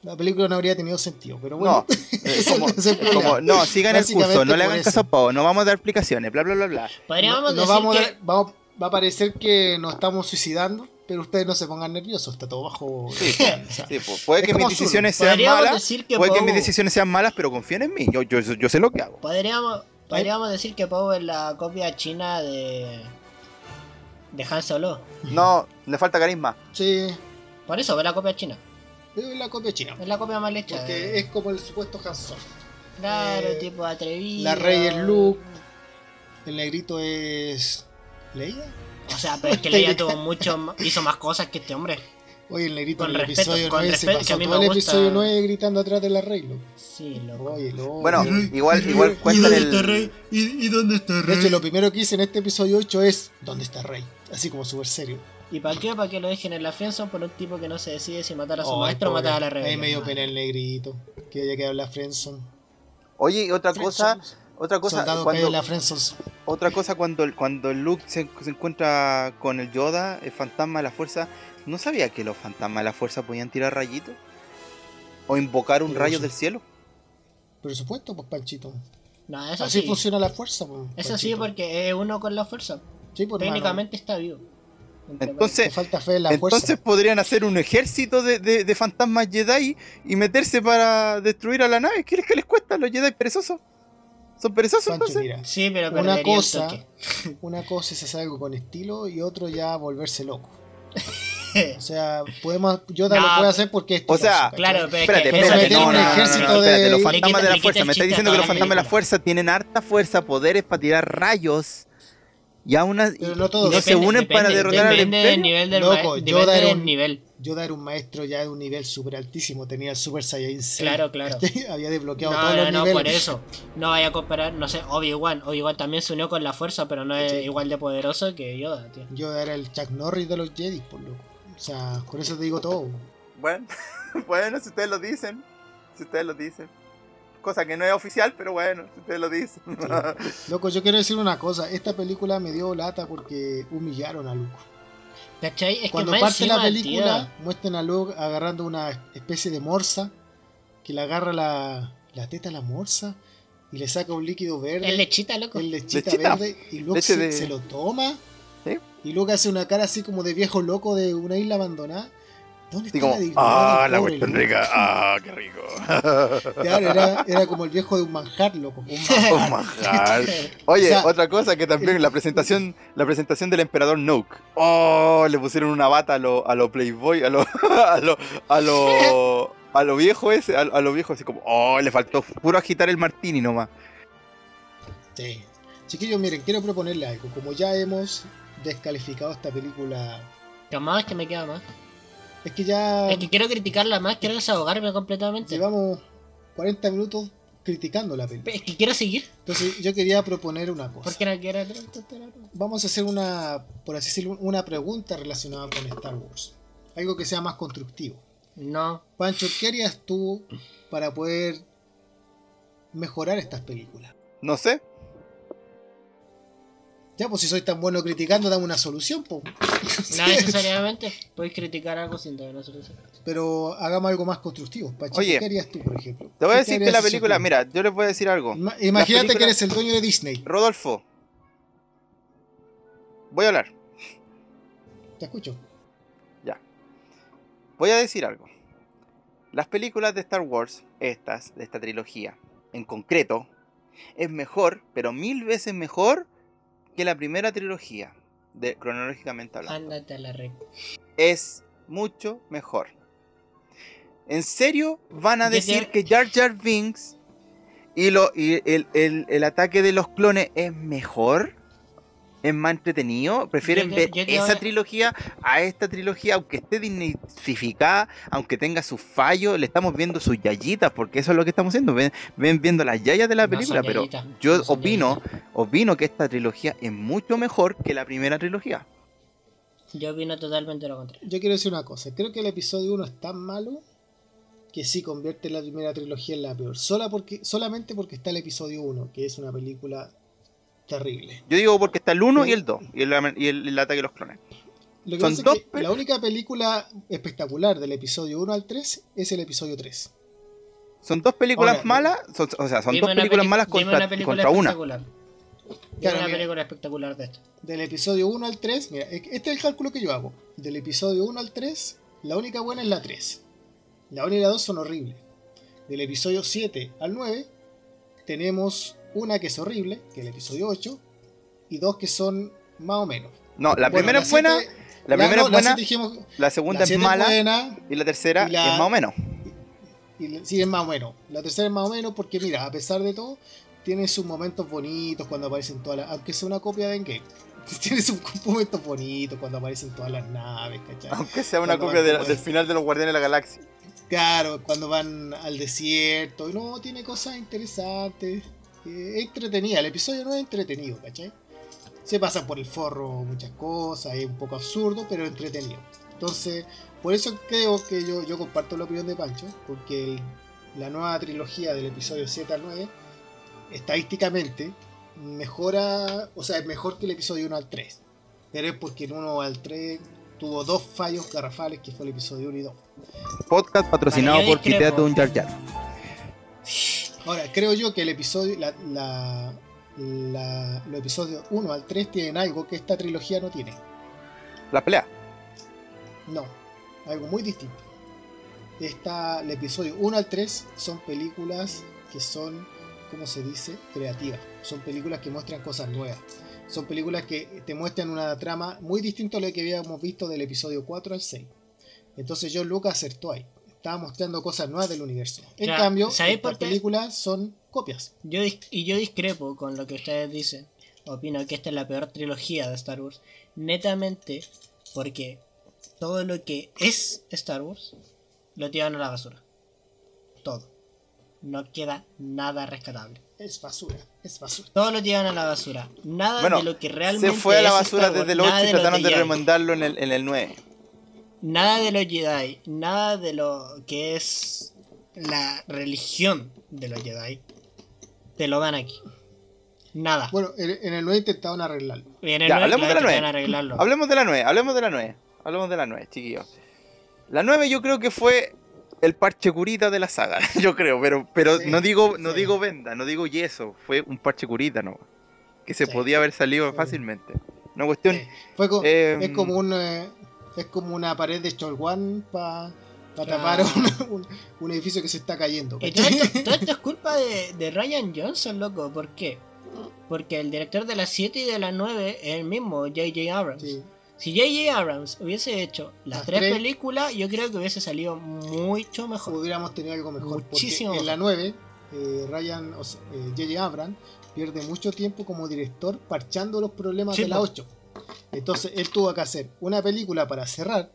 La película no habría tenido sentido, pero bueno. No, eh, como, ese es el problema. como- no, sigan el curso, no le hagan caso a Pau, no vamos a dar explicaciones, bla, bla, bla, bla. Podríamos No- no decir vamos a- que... vamos- va a parecer que nos estamos suicidando, pero ustedes no se pongan nerviosos, está todo bajo. Sí, o sea, sí, po, puede que mis decisiones sean Podríamos malas, decir que puede que mis decisiones sean malas, pero confíen en mí, yo, yo, yo sé lo que hago. Podríamos, podríamos decir que Poe es la copia china de... De Han Solo. No, le falta carisma. Sí, Por eso, es la copia china. es la copia china. Es la copia mal hecha. Porque es como el supuesto Han Solo. Claro, eh, tipo atrevido. la rey es Luke. El negrito es. ¿Leia? O sea, pero es que Leia tuvo mucho, hizo más cosas que este hombre. Oye, el negrito Con en el respeto, episodio con 9 se respeto, pasó a mí todo el gusta- episodio 9 gritando atrás de la rey, loco. Sí, loco. Oye, loco. Bueno, Y- igual, igual cuentan el. ¿Y, y dónde está Rey? De hecho, lo primero que hice en este episodio 8 es ¿Dónde está Rey? Así como súper serio. ¿Y para qué? ¿Para que lo dejen en la friendzone por un tipo que no se decide si matar a su Ay, maestro o matar a la rebelde? Ahí me dio pena el negrito. Que haya quedado en la Friendzone. Oye, y otra cosa, otra cosa, Soldado cuando, en la Friendzone. Otra cosa cuando, el- cuando Luke se, se encuentra con el Yoda, el fantasma de la fuerza, ¿no sabía que los fantasmas de la fuerza podían tirar rayitos? ¿O invocar un Pero rayo sí. del cielo? Por supuesto, pues Panchito. No, eso Así sí. funciona la fuerza, pues, Eso sí, porque es uno con la fuerza. Sí, pues, hermano. Técnicamente está vivo. Entonces- falta fe en la Entonces fuerza. podrían hacer un ejército de, de- de fantasmas Jedi y meterse para destruir a la nave. ¿Qué les, qué les cuesta? ¿Los Jedi perezosos? ¿Son perezosos Pancho, entonces? mira. Sí, pero Una cosa, una cosa es hacer algo con estilo y otro ya volverse loco. O sea, podemos, Yoda No, lo puede hacer porque es o sea. Claro, pero es Espérate, espérate, no, un no, no, espérate, de- los fantasmas de la fuerza, me estás diciendo que los fantasmas de la fuerza tienen harta fuerza, poderes para tirar rayos y aún no y todos. no se Depende- unen para depende- derrotar al Depende del nivel del, Loco, Yoda era un- nivel. Yoda era un maestro ya de un nivel súper altísimo, tenía el Super Saiyan 6. Claro, claro. Había desbloqueado No, todos no, los no, niveles. por eso. No vaya a comparar, no sé, Obi-Wan. Obi-Wan también se unió con la fuerza, pero no es Sí. igual de poderoso que Yoda, tío. Yoda era el Chuck Norris de los Jedi, por loco. O sea, con eso te digo todo. Bueno, bueno, si ustedes lo dicen, si ustedes lo dicen. Cosa que no es oficial, pero bueno, si ustedes lo dicen. Loco, yo quiero decir una cosa. Esta película me dio lata porque humillaron a Luke. ¿Cachai? Es Cuando que parte la película, muestran a Luke agarrando una especie de morsa, que le agarra la, la teta a la morsa y le saca un líquido verde. es lechita, loco. es lechita, Lechita. verde y Luke se, de- se lo toma ¿Sí? y Luke hace una cara así como de viejo loco de una isla abandonada. ¿Dónde está como, la dignidad ah, la cuestión Luke?" rica, ah, qué rico. Claro, era, era como el viejo de un manjar, loco. un manjar. Un manjar. Oye, O sea, otra cosa que también la presentación, la presentación del emperador Noke. Oh, le pusieron una bata a lo, a lo Playboy, a lo, a lo, a lo, a lo viejo ese, a, a lo viejo así como, oh, le faltó puro agitar el martini nomás. Sí. Chiquillos, miren, quiero proponerle algo. Como ya hemos descalificado esta película, Que más que me queda más. Es que ya Es que quiero criticarla más, quiero desahogarme completamente. llevamos 40 minutos criticando la película. Es que quiero seguir. Entonces yo quería proponer una cosa. Porque no quiero. Vamos a hacer una, por así decirlo, una pregunta relacionada con Star Wars. Algo que sea más constructivo. No. Pancho, ¿qué harías tú para poder mejorar estas películas? No sé. Ya, pues si soy tan bueno criticando, dame una solución, po. No necesariamente. Podéis criticar algo sin dar una solución. Pero hagamos algo más constructivo. Pancho, Oye, ¿qué harías tú, por ejemplo? Te voy a ¿Qué decir que la película, tú- mira, yo les voy a decir algo. Ima- Imagínate película- que eres el dueño de Disney. Rodolfo, voy a hablar. Te escucho. Voy a decir algo. Las películas de Star Wars, estas, de esta trilogía, en concreto, es mejor, pero mil veces mejor que la primera trilogía, de, cronológicamente hablando. Ándate a la red. Es mucho mejor. ¿En serio van a decir que Jar Jar Binks y, lo, y el, el- el ataque de los clones es mejor? ¿Es más entretenido? ¿Prefieren Yo ver yo esa a- trilogía a esta trilogía? Aunque esté dignificada, aunque tenga sus fallos, le estamos viendo sus yayitas, porque eso es lo que estamos haciendo. Ven, ven viendo las yayas de la película, pero yayitas, yo no opino, opino que esta trilogía es mucho mejor que la primera trilogía. Yo opino totalmente lo contrario. Yo quiero decir una cosa. Creo que el episodio 1 es tan malo que sí convierte la primera trilogía en la peor. Sola porque, solamente porque está el episodio 1, que es una película terrible. Yo digo porque está el 1 y el 2, y el, y el- el ataque de los clones. Lo que Son pasa dos es que pe- la única película espectacular del episodio 1 al 3 es el episodio 3. Son dos películas Ahora, malas, son- o sea, son dos una películas malas contra, una película contra una. espectacular. Dime Claro, una mira. película espectacular de esto. Del episodio 1 al 3, mira, este es el cálculo que yo hago. Del episodio 1 al 3, la única buena es la 3. La 1 y la 2 son horribles. Del episodio 7 al 9, tenemos una que es horrible, que es el episodio 8, y dos que son más o menos. No, la Bueno, primera es buena, siete- la primera no, es buena, siete dijimos- la segunda la es mala buena, y la tercera y la- es más o menos. y la- sí, es más o menos. La tercera es más o menos porque, mira, a pesar de todo, tiene sus momentos bonitos cuando aparecen todas las. Aunque sea una copia de Endgame. Tiene sus momentos bonitos cuando aparecen todas las naves, ¿cachai? Aunque sea una Cuando copia de- del de- final de los Guardianes de la Galaxia. Claro, cuando van al desierto. y No, tiene cosas interesantes. Eh, Es entretenida. El episodio no es entretenido, ¿cachai? Se pasan por el forro muchas cosas, es un poco absurdo, pero entretenido. Entonces, por eso creo que yo, yo comparto la opinión de Pancho, porque el- la nueva trilogía del episodio 7 al 9, estadísticamente, mejora, o sea, es mejor que el episodio 1 al 3. Pero es porque el 1 al 3 tuvo dos fallos garrafales, que fue el episodio 1 y 2. Podcast patrocinado por. Quiteate un Jar Jar. Ahora, creo yo que el episodio, la, la, la- los episodios 1 al 3 tienen algo que esta trilogía no tiene. La pelea. No, algo muy distinto. Esta, el episodio 1 al 3 son películas que son, ¿cómo se dice? Creativas. Son películas que muestran cosas nuevas. Son películas que te muestran una trama muy distinta a lo que habíamos visto del episodio 4 al 6. Entonces John Lucas acertó ahí. Estaba mostrando cosas nuevas del universo. En Ya, cambio, ¿sabéis estas películas son copias. Yo y yo discrepo con lo que ustedes dicen. Opino que esta es la peor trilogía de Star Wars. Netamente porque todo lo que es Star Wars lo tiran a la basura. Todo. No queda nada rescatable. Es basura, es basura. Todo lo tiran a la basura. Nada Bueno, de lo que realmente Se fue a la es basura Star Wars, desde el 8 nada y de trataron de remontarlo en el, en el 9. Nada de los Jedi, nada de lo que es la religión de los Jedi. Te lo dan aquí. Nada. Bueno, en, el 9 intentaron arreglarlo. Y en el Ya, nueve, hablemos de la claro, que nueve. van a arreglarlo. Hablemos de la 9, hablemos de la 9. Hablemos de la 9, chiquillos. La 9 yo creo que fue el parche curita de la saga, yo creo, pero, pero Sí, no digo no sí. digo venda, no digo yeso, fue un parche curita, ¿no? Que se Sí. podía haber salido Sí. fácilmente. Una cuestión... Sí. Fue co- eh, es como un eh, es como una pared de Cholguán para Claro. tapar un, un- un edificio que se está cayendo. Y todo esto, todo esto es culpa de, de Ryan Johnson, loco. ¿Por qué? Porque el director de las 7 y de las 9 es el mismo, J.J. Abrams. Sí. Si J.J. Abrams hubiese hecho las Las tres tres. películas, yo creo que hubiese salido mucho mejor. Hubiéramos tenido algo mejor. Muchísimo porque en la 9, eh, Ryan, o sea, eh, J.J. Abrams pierde mucho tiempo como director parchando los problemas Sí, de la po. 8. Entonces él tuvo que hacer una película para cerrar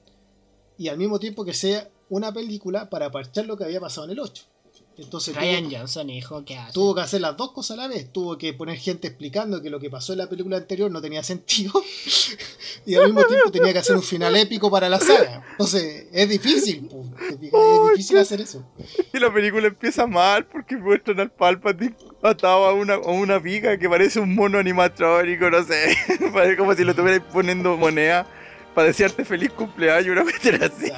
y al mismo tiempo que sea una película para parchar lo que había pasado en el 8. Entonces tuvo- Ryan Johnson, hijo, ¿qué hace? Tuvo que hacer las dos cosas a la vez. Tuvo que poner gente explicando que lo que pasó en la película anterior no tenía sentido. y al mismo tiempo tenía que hacer un final épico para la saga. Entonces, es difícil. Es difícil hacer eso. Y la película empieza mal porque muestran al Palpatine atado a una, a una viga que parece un mono animatrónico, no sé. Parece como si lo estuvieran poniendo moneda para desearte feliz cumpleaños, una cuestión así.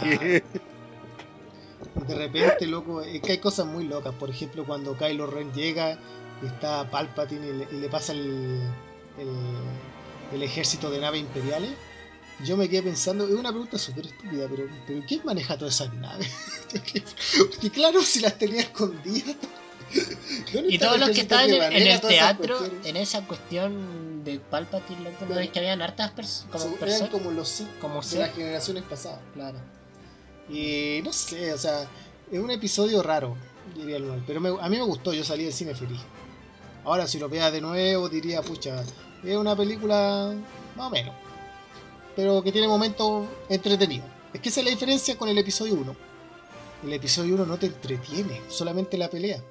Claro. De repente, loco, es que hay cosas muy locas. Por ejemplo, cuando Kylo Ren llega y está Palpatine y le, y le pasa el, el, el ejército de naves imperiales. Yo me quedé pensando, es una pregunta súper estúpida, pero, pero ¿quién maneja todas esas naves? Porque claro, si las tenía escondidas. ¿Dónde Y todos los que estaban en, el teatro, en esa cuestión de Palpatine, ¿no es que habían hartas personas? Como personas. los Como de las generaciones pasadas. Claro. Y no sé, o sea, es un episodio raro, diría el Pero me- a mí me gustó, yo salí del cine feliz. Ahora, si lo veas de nuevo, diría, pucha, es una película más o menos. Pero que tiene momentos entretenidos. Es que esa es la diferencia con el episodio 1. El episodio 1 no te entretiene, solamente la pelea.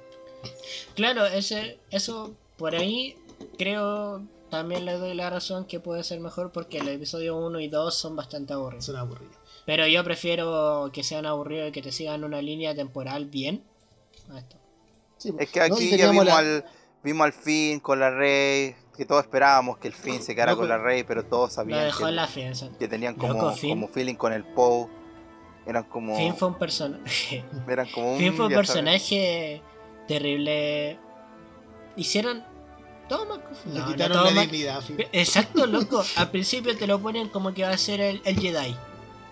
Claro, ese, eso por ahí creo también le doy la razón que puede ser mejor porque el episodio 1 y 2 son bastante aburridos. Son aburridos. Pero yo prefiero que sean aburridos y que te sigan una línea temporal bien. a esto. Sí, Es que no, aquí ya teníamos vimos, la- al, vimos al fin con la Rey, que todos esperábamos que el fin se quedara No, con la Rey, pero todos Lo sabían dejó que, en la fianza. que tenían como, Loco, como feeling con el Poe. Eran como, Finn fue un personaje. eran como un, Finn fue un ya sabes. personaje terrible. Hicieron todo mal. le No, no quitaron todo la mal. dignidad. Exacto, loco. Al principio te lo ponen como que va a ser el, el Jedi.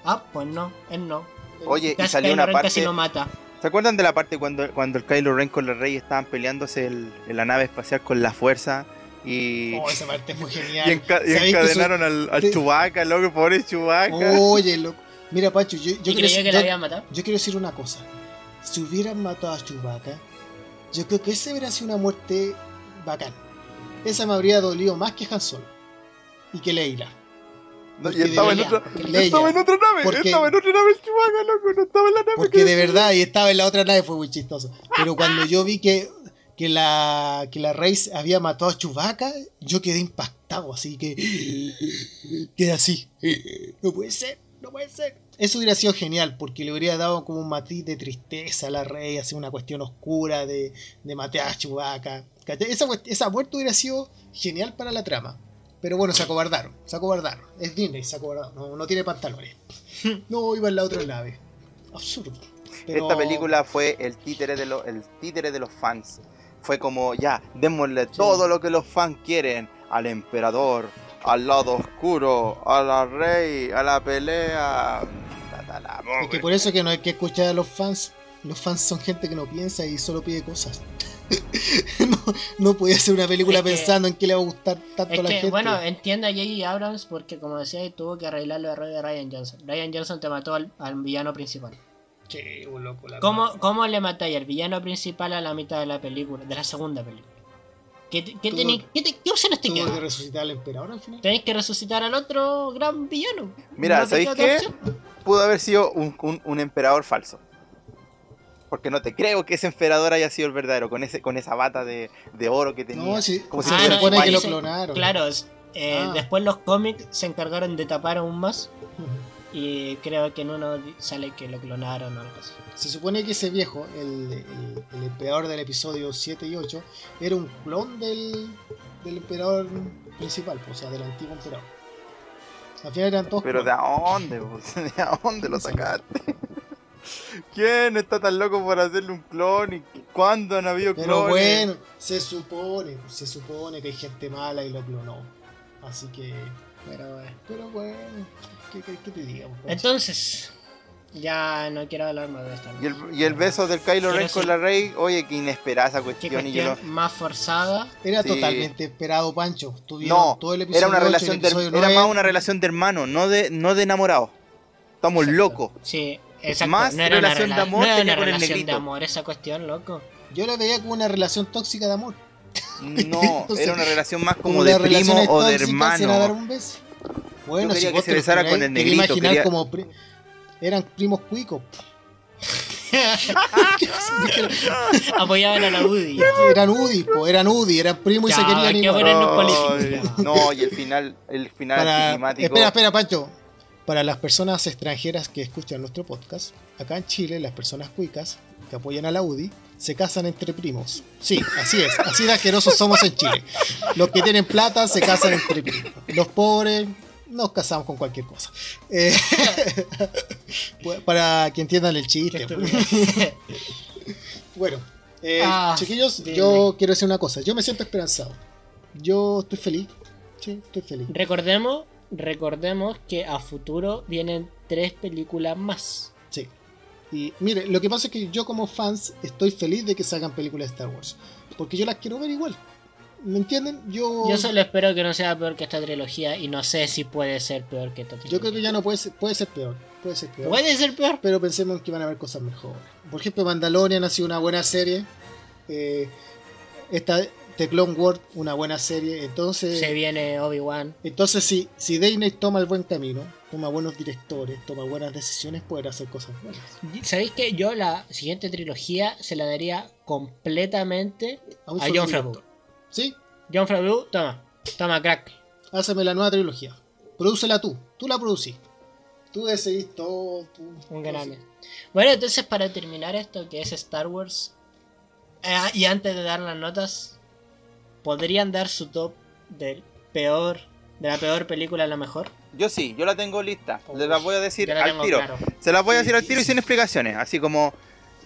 Ah, pues no, él no. Oye, y salió Kylo una Ren parte... casi lo mata. ¿Se acuerdan de la parte cuando, cuando el Kylo Ren con la Rey estaban peleándose el- en la nave espacial con la fuerza? Y, Oh, esa parte fue y, genial. enca- y ¿Sabéis que encadenaron al, al te- Chewbacca, loco, pobre Chewbacca. Oye, loco. Mira, Pacho, yo, yo Yo quiero que yo- la. Yo quiero decir una cosa. Si hubieran matado a Chewbacca, yo creo que esa hubiera sido una muerte bacán. Esa me habría dolido más que Han Solo. y que Leila. No, y estaba en, otra, estaba en otra nave, Porque- estaba en otra nave el Chewbacca, loco, no estaba en la nave. Porque que- de verdad, y estaba en la otra nave, fue muy chistoso. Pero cuando yo vi que, que la que la Rey había matado a Chewbacca, yo quedé impactado, así que quedé así. No puede ser, no puede ser. Eso hubiera sido genial, porque le hubiera dado como un matiz de tristeza a la Rey, así una cuestión oscura de, de matar a Chewbacca. Esa, esa muerte hubiera sido genial para la trama. Pero bueno, se acobardaron, se acobardaron. Es Disney, se acobardaron. No, no tiene pantalones. No, iba en la otra nave. Absurdo. Pero- Esta película fue el títere de, los el títere de los fans. Fue como, ya, démosle todo lo que los fans quieren. Al emperador, al lado oscuro, a la rey, a la pelea. Es que por eso que no hay que escuchar a los fans. Los fans son gente que no piensa y solo pide cosas. no, no podía hacer una película Es que- pensando en qué le va a gustar tanto Es a la que, gente. bueno, entiendo a J.J. Abrams porque, como decía, tuvo que arreglar los errores de Ryan Johnson. Ryan Johnson te mató al, al villano principal. Che, un loco, la ¿Cómo. ¿Cómo le matáis al villano principal a la mitad de la película, de la segunda película? ¿Qué, qué, Tuvo- tení- qué te- qué opciones te Tuvo que resucitar al emperador al final. Tenéis que resucitar al otro gran villano. Mira, ¿sabéis qué? opción. Pudo haber sido un, un- un emperador falso. Porque no te creo que ese emperador haya sido el verdadero, con ese con esa bata de, de oro que tenía. No, sí, Como si Ah, no, supone que lo clonaron. Claro, eh, Ah. después los cómics se encargaron de tapar aún más. Y creo que en uno sale que lo clonaron o algo así. Se supone que ese viejo, el, el, el emperador del episodio 7 y 8, era un clon del, del emperador principal, pues, o sea, del antiguo emperador. Al final eran todos Pero ¿de dónde? vos? ¿De dónde lo sacaste? ¿Quién está tan loco por hacerle un clon? ¿Y cuándo han habido Pero clones? bueno, se supone, se supone que hay gente mala y lo clonó. Así que, Pero bueno. pero bueno, ¿qué, qué- qué te digo? pues? Entonces, ya no quiero hablar más de esto. Y el, y el beso del Kylo Ren con sí. la Rey, oye, que inesperada esa Qué cuestión. y yo más forzada. Era Sí. totalmente esperado, Pancho. Tuvieron No, todo el episodio era una 8 y el relación de, era 9. más una relación de hermano, no de, no de enamorado. Estamos Exacto. locos. Sí, exacto. Más no era una relación de rela- amor no era tenía una con el relación de negrito. amor esa cuestión, loco. Yo la veía como una relación tóxica de amor. No, Entonces, era una relación más como Como de primo o de era dar hermano. un beso. Bueno, Yo quería si que se besara con el quería negrito, imaginar quería- como pri- eran primos cuicos. Apoyaban a la UDI. eran UDI, po, eran UDI, eran primos y se querían igual. políticos. no, y el final, el final Para, anticlimático. espera, espera, Pancho. Para las personas extranjeras que escuchan nuestro podcast, acá en Chile, las personas cuicas que apoyan a la UDI se casan entre primos. Sí, así es. Así de asquerosos somos en Chile. Los que tienen plata se casan entre primos. Los pobres nos casamos con cualquier cosa. Eh, para que entiendan el chiste. Bueno, eh, Ah, chiquillos, dime. yo quiero decir una cosa. Yo me siento esperanzado. Yo estoy feliz. Sí, estoy feliz. recordemos, recordemos que a futuro vienen tres películas más. Sí. Y mire, lo que pasa es que yo como fans estoy feliz de que salgan películas de Star Wars. Porque yo las quiero ver igual. ¿Me entienden? Yo, Yo solo espero que no sea peor que esta trilogía y no sé si puede ser peor que esta trilogía. yo creo que ya no puede ser, puede ser peor. Puede ser peor. ¿Puede ser peor? Pero pensemos que van a haber cosas mejores. Por ejemplo, Mandalorian ha sido una buena serie. Eh, esta The Clone Wars, una buena serie. Entonces, Se viene Obi-Wan. entonces si, si Disney toma el buen camino, toma buenos directores, toma buenas decisiones, puede hacer cosas buenas. ¿Sabéis que yo la siguiente trilogía se la daría completamente a solo John. Favreau? ¿Sí? John Favreau, toma, toma crack. Háceme la nueva trilogía. Producela tú. Tú la producís. Tú decidís todo. Tú, Un grande. Bueno, entonces para terminar esto que es Star Wars, eh, y antes de dar las notas, ¿podrían dar su top del peor, de la peor película a la mejor? Yo sí, yo la tengo lista. Les la voy a decir al tiro. claro. Se las voy a decir al tiro y sin explicaciones. Así como.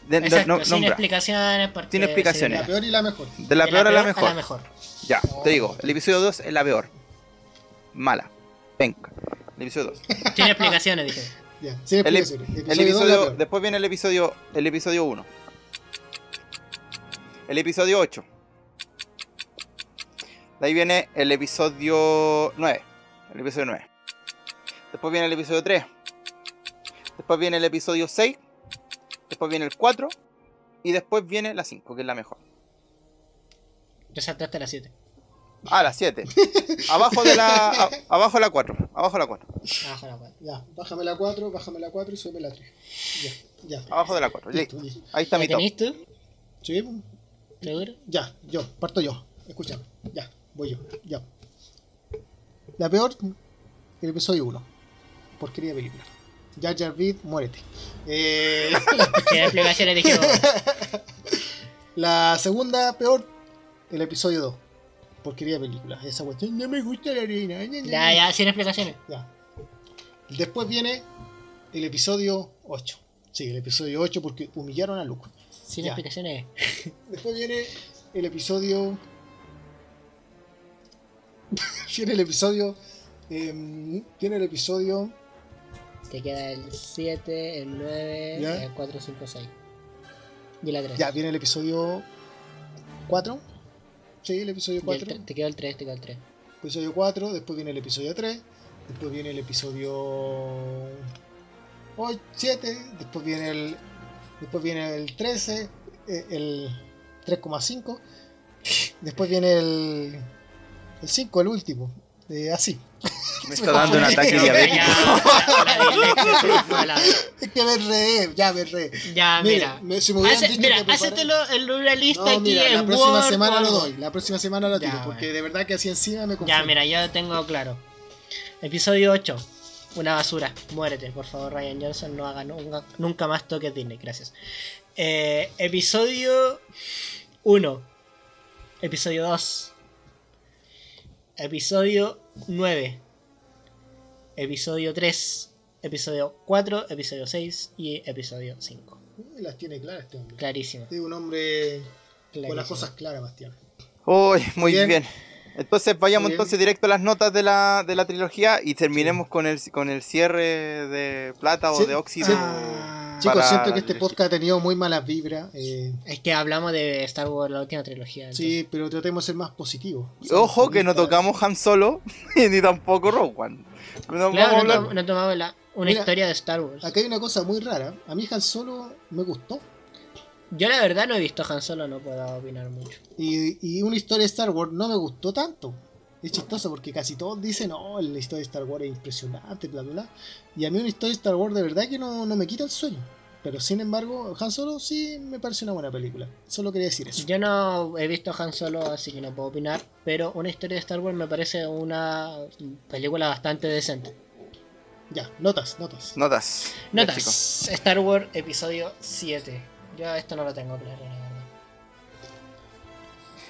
de- de- Exacto, no- sin nombra. explicaciones. porque Sin explicaciones. La peor y la mejor. De la de peor a la mejor. A la mejor. Ya, te digo, el episodio 2 es la peor. Mala. Venga. El episodio 2. Sin explicaciones, dije. Ya, sin El, explicaciones. el Episodio dos, la episodio, después viene el episodio, el episodio 1. El episodio 8. De ahí viene el episodio 9. El episodio 9. Después viene el episodio 3. Después viene el episodio 6. Después viene el 4. Y después viene la 5, que es la mejor. Te saltaste la 7. Ah, la 7. abajo de la. a- abajo de la 4. Abajo de la 4. Abajo la cuatro. Ya, bájame la 4, bájame la 4 y súbeme la 3. Ya, ya. Abajo de la 4. Listo, Listo. listo. Ahí está ¿La mi top. tenés tú? ¿Sí? ¿Seguro? Ya, yo, parto yo. Escúchame. Ya, voy yo. Ya. La peor, el episodio 1. Porquería de película. Jar Jar Binks, muérete. Eh, dijimos. la segunda peor, el episodio 2. Porquería de película. Esa cuestión, no me gusta la arena. Ya, ña". ya, sin explicaciones. Ya. Después viene el episodio 8. Sí, el episodio 8 porque humillaron a Luke. Sin Ya. explicaciones. Después viene el episodio. Viene el episodio. viene el episodio. Te queda el 7, el 9, Ya. el 4, 5, 6. Y la 3. Ya, viene el episodio 4. Sí, el episodio 4. Te queda el 3, te queda el 3. Episodio 4. Después viene el episodio 3. Después viene el episodio 7. Después viene el. Después viene el 13. eh, El 3,5. Después viene el. El 5, el último. eh, así. Me está dando un ataque diabético. Ya, Es que me re, ya me re. ya, Mira, mira. me- si me hubieran Hace- dicho mira, hácetelo en una lista No, aquí mira, la próxima Word semana lo doy. La próxima semana lo Ya, tiro. Porque bueno. de verdad que así encima me Ya, confundo. mira, yo tengo claro. Episodio 8. Una basura. Muérete, por favor, Ryan Johnson. No haga nunca, nunca más toques Disney. Gracias. Eh, episodio 1. Episodio 2. Episodio 9. Episodio 3. Episodio 4. Episodio 6. Y episodio 5. Uy, Las tiene claras este hombre. Clarísimo. Es un hombre con clarísimo. las cosas claras, Bastián. Uy, muy Bien. bien. Entonces vayamos bien. entonces directo a las notas de la, de la trilogía y terminemos con el con el cierre de plata o Sí, de óxido. sí. Ah. Chicos, para siento que este podcast ha tenido muy malas vibras. eh, Es que hablamos de Star Wars, la última trilogía. entonces. sí, pero tratemos de ser más positivos. Y Ojo que no tocamos Han Solo ni tampoco Rogue One. No Claro, no, tomamos la- una Mira, historia de Star Wars. Acá hay una cosa muy rara. A mí Han Solo me gustó. Yo la verdad no he visto Han Solo, no puedo opinar mucho. Y, y una historia de Star Wars no me gustó tanto. Es chistoso porque casi todos dicen, oh, la historia de Star Wars es impresionante, bla, bla, bla. Y a mí una historia de Star Wars de verdad que no, no me quita el sueño. Pero sin embargo, Han Solo sí me parece una buena película. Solo quería decir eso. Yo no he visto Han Solo, así que no puedo opinar. Pero una historia de Star Wars me parece una película bastante decente. Ya, notas, notas. Notas. Notas. Star Wars Episodio 7. Yo esto no lo tengo claro.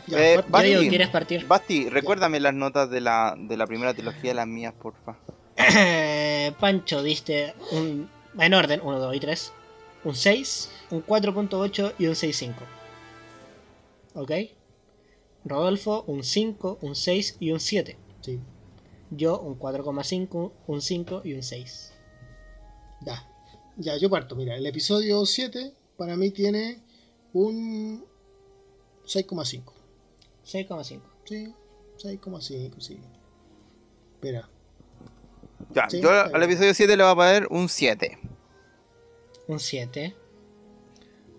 Ya, Eh, Basti, digo, ¿quieres partir? Basti, recuérdame las notas de la, de la primera trilogía, las mías, porfa. Pancho diste un, en orden 1, 2 y 3. Un 6, un 4.8 y un 6.5. ¿Ok? Rodolfo un 5, un 6 y un 7. Sí, Yo un 4,5, un 5 y un 6. ya. Ya, yo parto. Mira, el episodio 7 para mí tiene un 6,5. 6,5. Sí, 6,5, sí. Espera. Ya, Sí, yo al episodio 7 le voy a poner un 7. Un 7.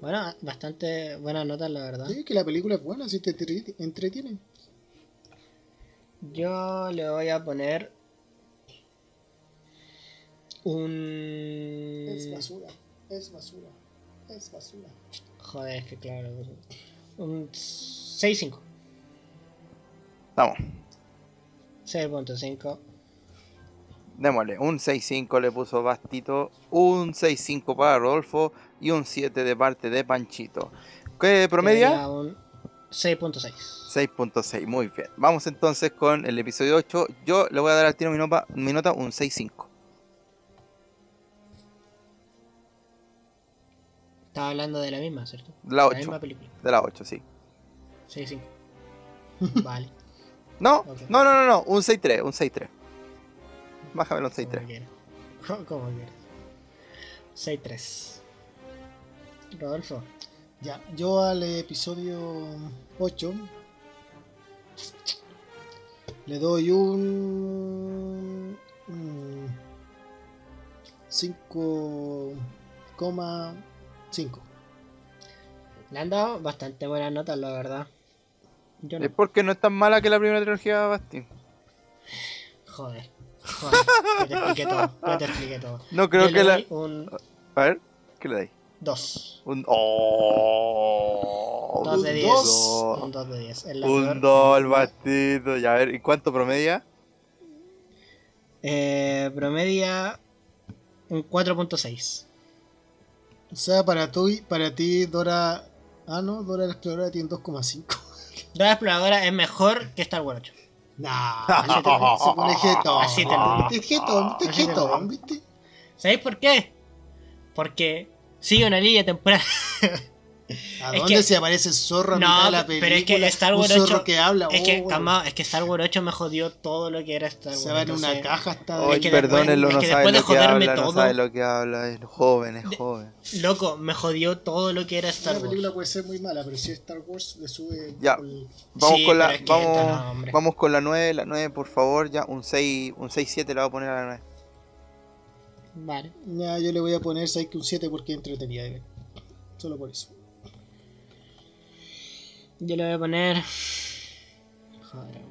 Bueno, bastante buenas notas, la verdad. Sí, que la película es buena, si te entreti- entretiene. Yo le voy a poner un... Es basura, es basura, es basura. Joder, es que claro. Un 6.5. Vamos, 6.5. démosle. Un 6.5 le puso Bastito, un 6.5 para Rodolfo y un 7 de parte de Panchito. ¿Qué promedia? Un 6.6. 6.6, muy bien. Vamos entonces con el episodio 8. Yo le voy a dar al tiro mi nota, mi nota un 6.5. Estaba hablando de la misma, ¿cierto? La La 8. misma película. De la 8, sí. 6.5. vale. No, Ok. no, no, no, no, un 6.3, un 6.3. Bájamelo un Como 6.3. quieras. Como quieras. 6.3. Rodolfo. Ya, yo al episodio 8 le doy un 5,5. Le han dado bastante buenas notas, la verdad. Yo Es porque no es tan mala que la primera trilogía, Basti. Joder. Joder. Ya te expliqué todo. Ya te expliqué todo. No creo Yo que le la. doy un A ver, ¿qué le dais? 2. Un. ¡Oh! 2 de un 10. dos. Un 2 de 10. Es la Un 2 el. Bastito. Ya, a ver, ¿y cuánto promedia? Eh, promedia un 4.6. O sea, para, tu, para ti, Dora. Ah, no, Dora la Exploradora tiene 2,5. Dora Exploradora es mejor que Star Wars 8. Nah, Así te lo- se pone jetón. Así te lo- Este jetón, Así te lo- jetón, ¿viste? ¿Sabéis por qué? Porque sigue una línea temporal. ¿A Es dónde que- se aparece el zorro a No, mitad de la pero película? es que Star Wars Un zorro 8 que habla. es que, oh, es que Star Wars 8 me jodió todo lo que era Star Wars. Se va en una caja hasta Oye, es que perdónenlo, no es que sabe lo que habla, no sabe lo que habla, es joven, es De- joven. Loco, me jodió todo lo que era Star La Wars. película puede ser muy mala, pero si es Star Wars le sube. Ya. el- Vamos Sí, con la, pero es vamos, no, vamos con la 9, la 9 por favor, ya, un 6, un 6 7 le voy a poner a la 9. Vale. Ya, yo le voy a poner ¿sabes que un 7 porque es entretenida ver. Solo por eso. Yo le voy a poner. Joder,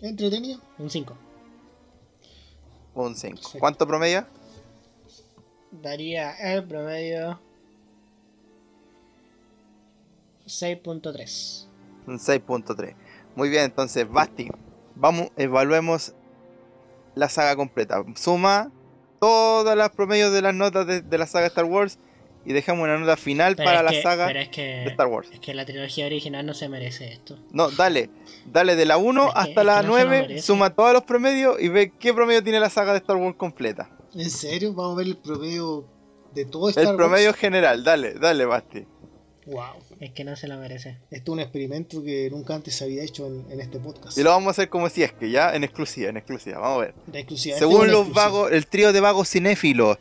¿Entretenida? un 5. Un 5. Perfecto. ¿Cuánto promedia? Daría el promedio. 6.3. Un 6.3. Muy bien, entonces, Basti, vamos, evaluemos la saga completa. Suma todas las promedios de las notas de, de la saga Star Wars y dejamos una nota final Pero para la que- saga pero es que, de Star Wars. es que la trilogía original no se merece esto. No, dale, dale de la 1 Es que- hasta es la que no se lo 9, merece. suma todos los promedios y ve qué promedio tiene la saga de Star Wars completa. ¿En serio? Vamos a ver el promedio de todo Star El promedio Wars. general, dale, dale, Basti. Wow. Es que no se lo merece. Esto es un experimento que nunca antes se había hecho en, en este podcast. Y lo vamos a hacer como si es que ya, en exclusiva, en exclusiva. Vamos a ver. La exclusividad. Según los exclusiva. vagos, el trío de vagos cinéfilos,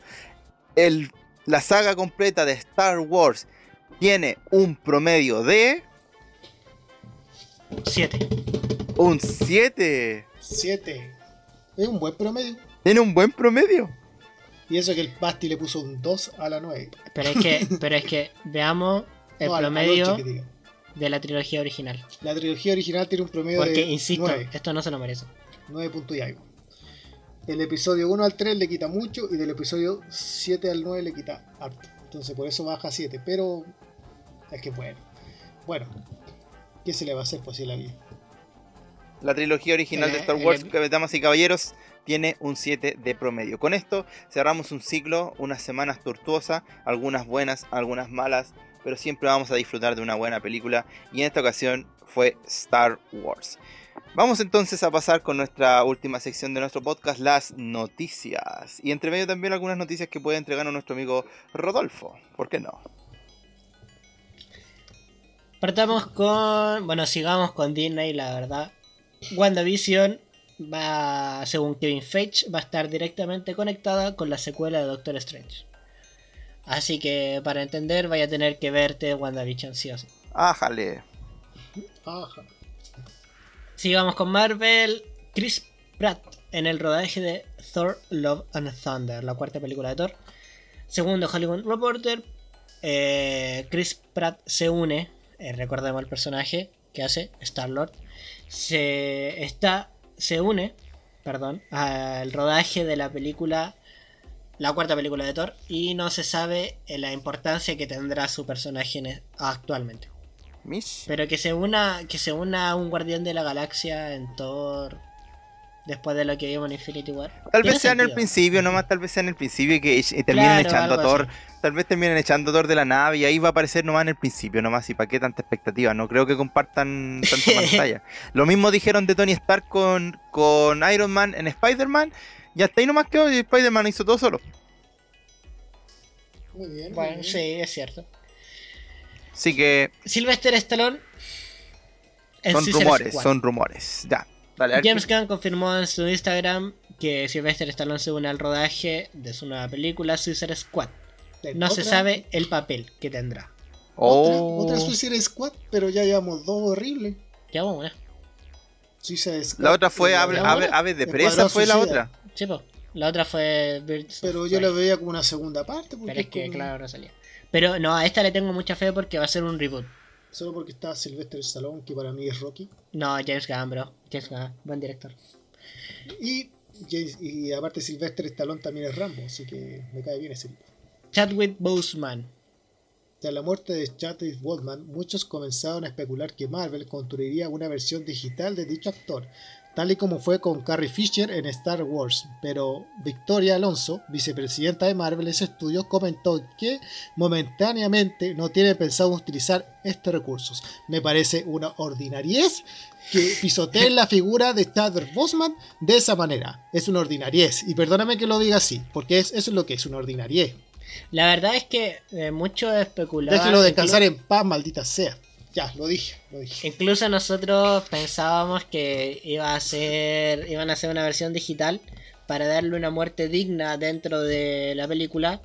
el, la saga completa de Star Wars tiene un promedio de 7. un 7. 7. Es un buen promedio. Tiene un buen promedio. Y eso que el Basti le puso un 2 a la 9. Pero es que, pero es que veamos el No, promedio de la trilogía original. La trilogía original tiene un promedio Porque, de insisto, 9. esto no se lo merece. 9 puntos y algo. Del episodio 1 al 3 le quita mucho y del episodio 7 al 9 le quita harto. Entonces por eso baja a 7. Pero es que bueno. Bueno. ¿Qué se le va a hacer pues si la vida? La trilogía original de Eh, Star el- Wars, damas y caballeros, tiene un 7 de promedio. Con esto cerramos un ciclo, unas semanas tortuosas, algunas buenas, algunas malas, pero siempre vamos a disfrutar de una buena película y en esta ocasión fue Star Wars. Vamos entonces a pasar con nuestra última sección de nuestro podcast, las noticias. Y entre medio también algunas noticias que puede entregarnos nuestro amigo Rodolfo. ¿Por qué no? Partamos con. Bueno, sigamos con Disney, la verdad. WandaVision va, según Kevin Feige, va a estar directamente conectada con la secuela de Doctor Strange. Así que para entender, vaya a tener que verte WandaVision, sí o sí. Ájale. Ajá. Sigamos con Marvel. Chris Pratt en el rodaje de Thor Love and Thunder, la cuarta película de Thor. Segundo Hollywood Reporter, eh, Chris Pratt se une, eh, recordemos el personaje que hace Star Lord, se está, se une, perdón, al rodaje de la película, la cuarta película de Thor y no se sabe eh, la importancia que tendrá su personaje e- actualmente. Mish. Pero que se una, que se una a un guardián de la galaxia en Thor. Después de lo que vimos en Infinity War. Tal vez sea en el principio, nomás tal vez sea en el principio y que y terminen Claro, echando a Thor. así. Tal vez terminen echando a Thor de la nave y ahí va a aparecer nomás en el principio, nomás. ¿Y para qué tanta expectativa? No creo que compartan tanta pantalla. Lo mismo dijeron de Tony Stark con, con Iron Man en Spider-Man. Y hasta ahí nomás quedó y Spider-Man hizo todo solo. Muy bien. muy Bueno, bien. sí, es cierto. Así que Sylvester Stallone. en son Suicide rumores, Squad. son rumores. Ya, dale. James Gunn confirmó en su Instagram que Sylvester Stallone se une al rodaje de su nueva película Suicide Squad. No se Otra- sabe el papel que tendrá. Otra, Oh. otra Suicide Squad, pero ya llevamos dos horribles. Ya vamos, una. Suicide Squad. La otra fue y la Ave, ¿Ya otra- Ave- de Presa, fue la otra. Sí, po. La otra fue Birds of Pero yo la veía como una segunda parte. porque Pero es que, como- claro, no salía. Pero no, a esta le tengo mucha fe porque va a ser un reboot. Solo porque está Sylvester Stallone, que para mí es Rocky. No, James Gunn, bro. James Gunn, buen director. Y, James- y aparte Sylvester Stallone también es Rambo, así que me cae bien ese tipo. Chadwick Boseman. Tras la muerte de Chadwick Boseman, muchos comenzaron a especular que Marvel construiría una versión digital de dicho actor, tal y como fue con Carrie Fisher en Star Wars. Pero Victoria Alonso, vicepresidenta de Marvel Studios, comentó que momentáneamente no tiene pensado utilizar estos recursos. Me parece una ordinariez que pisoteen la figura de Chadwick Boseman de esa manera. Es una ordinariez. Y perdóname que lo diga así, porque es, eso es lo que es una ordinariez. La verdad es que eh, muchos especulaban. Déjelo descansar en paz, maldita sea. Ya, lo dije, lo dije. Incluso nosotros pensábamos que iba a ser, iban a hacer una versión digital para darle una muerte digna dentro de la película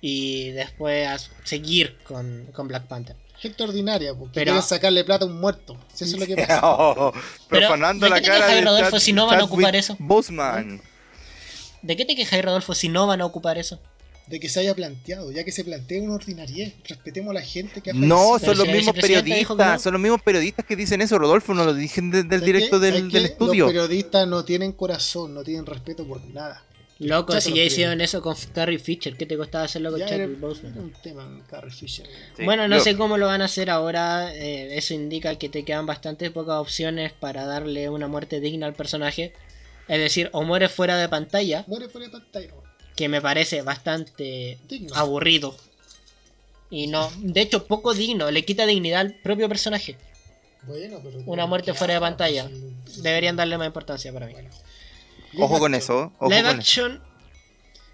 y después a seguir con, con Black Panther. Gente ordinaria, porque Pero- quieren sacarle plata a un muerto. Eso es lo que pasa. Oh, Pero, profanando ¿de la qué te cara quejas, de Rodolfo, Chad- si no van a ocupar eso? Boseman. ¿De qué te quejáis, Rodolfo, si no van a ocupar eso? De que se haya planteado, ya que se plantea una ordinariez. Respetemos a la gente que ha No, son los mismos periodistas, no. son los mismos periodistas que dicen eso, Rodolfo, no lo dicen de- del ¿Sabes directo del, estudio. Los periodistas no tienen corazón, no tienen respeto por nada. Loco, Chato si ya hicieron eso con Carrie Fisher, ¿qué te costaba hacerlo con Chadwick Boseman? un tema en Carrie Fisher. Sí, bueno, no yo- sé cómo lo van a hacer ahora. eh, eso indica que te quedan bastante pocas opciones para darle una muerte digna al personaje. Es decir, o muere fuera de pantalla, Muere fuera de pantalla. Que me parece bastante Digno. aburrido. Y no, de hecho, poco digno, le quita dignidad al propio personaje. Bueno, pero Una muerte ¿qué fuera de pantalla. Deberían darle más importancia para mí. Bueno. Ojo con eso, ojo live con eso. action.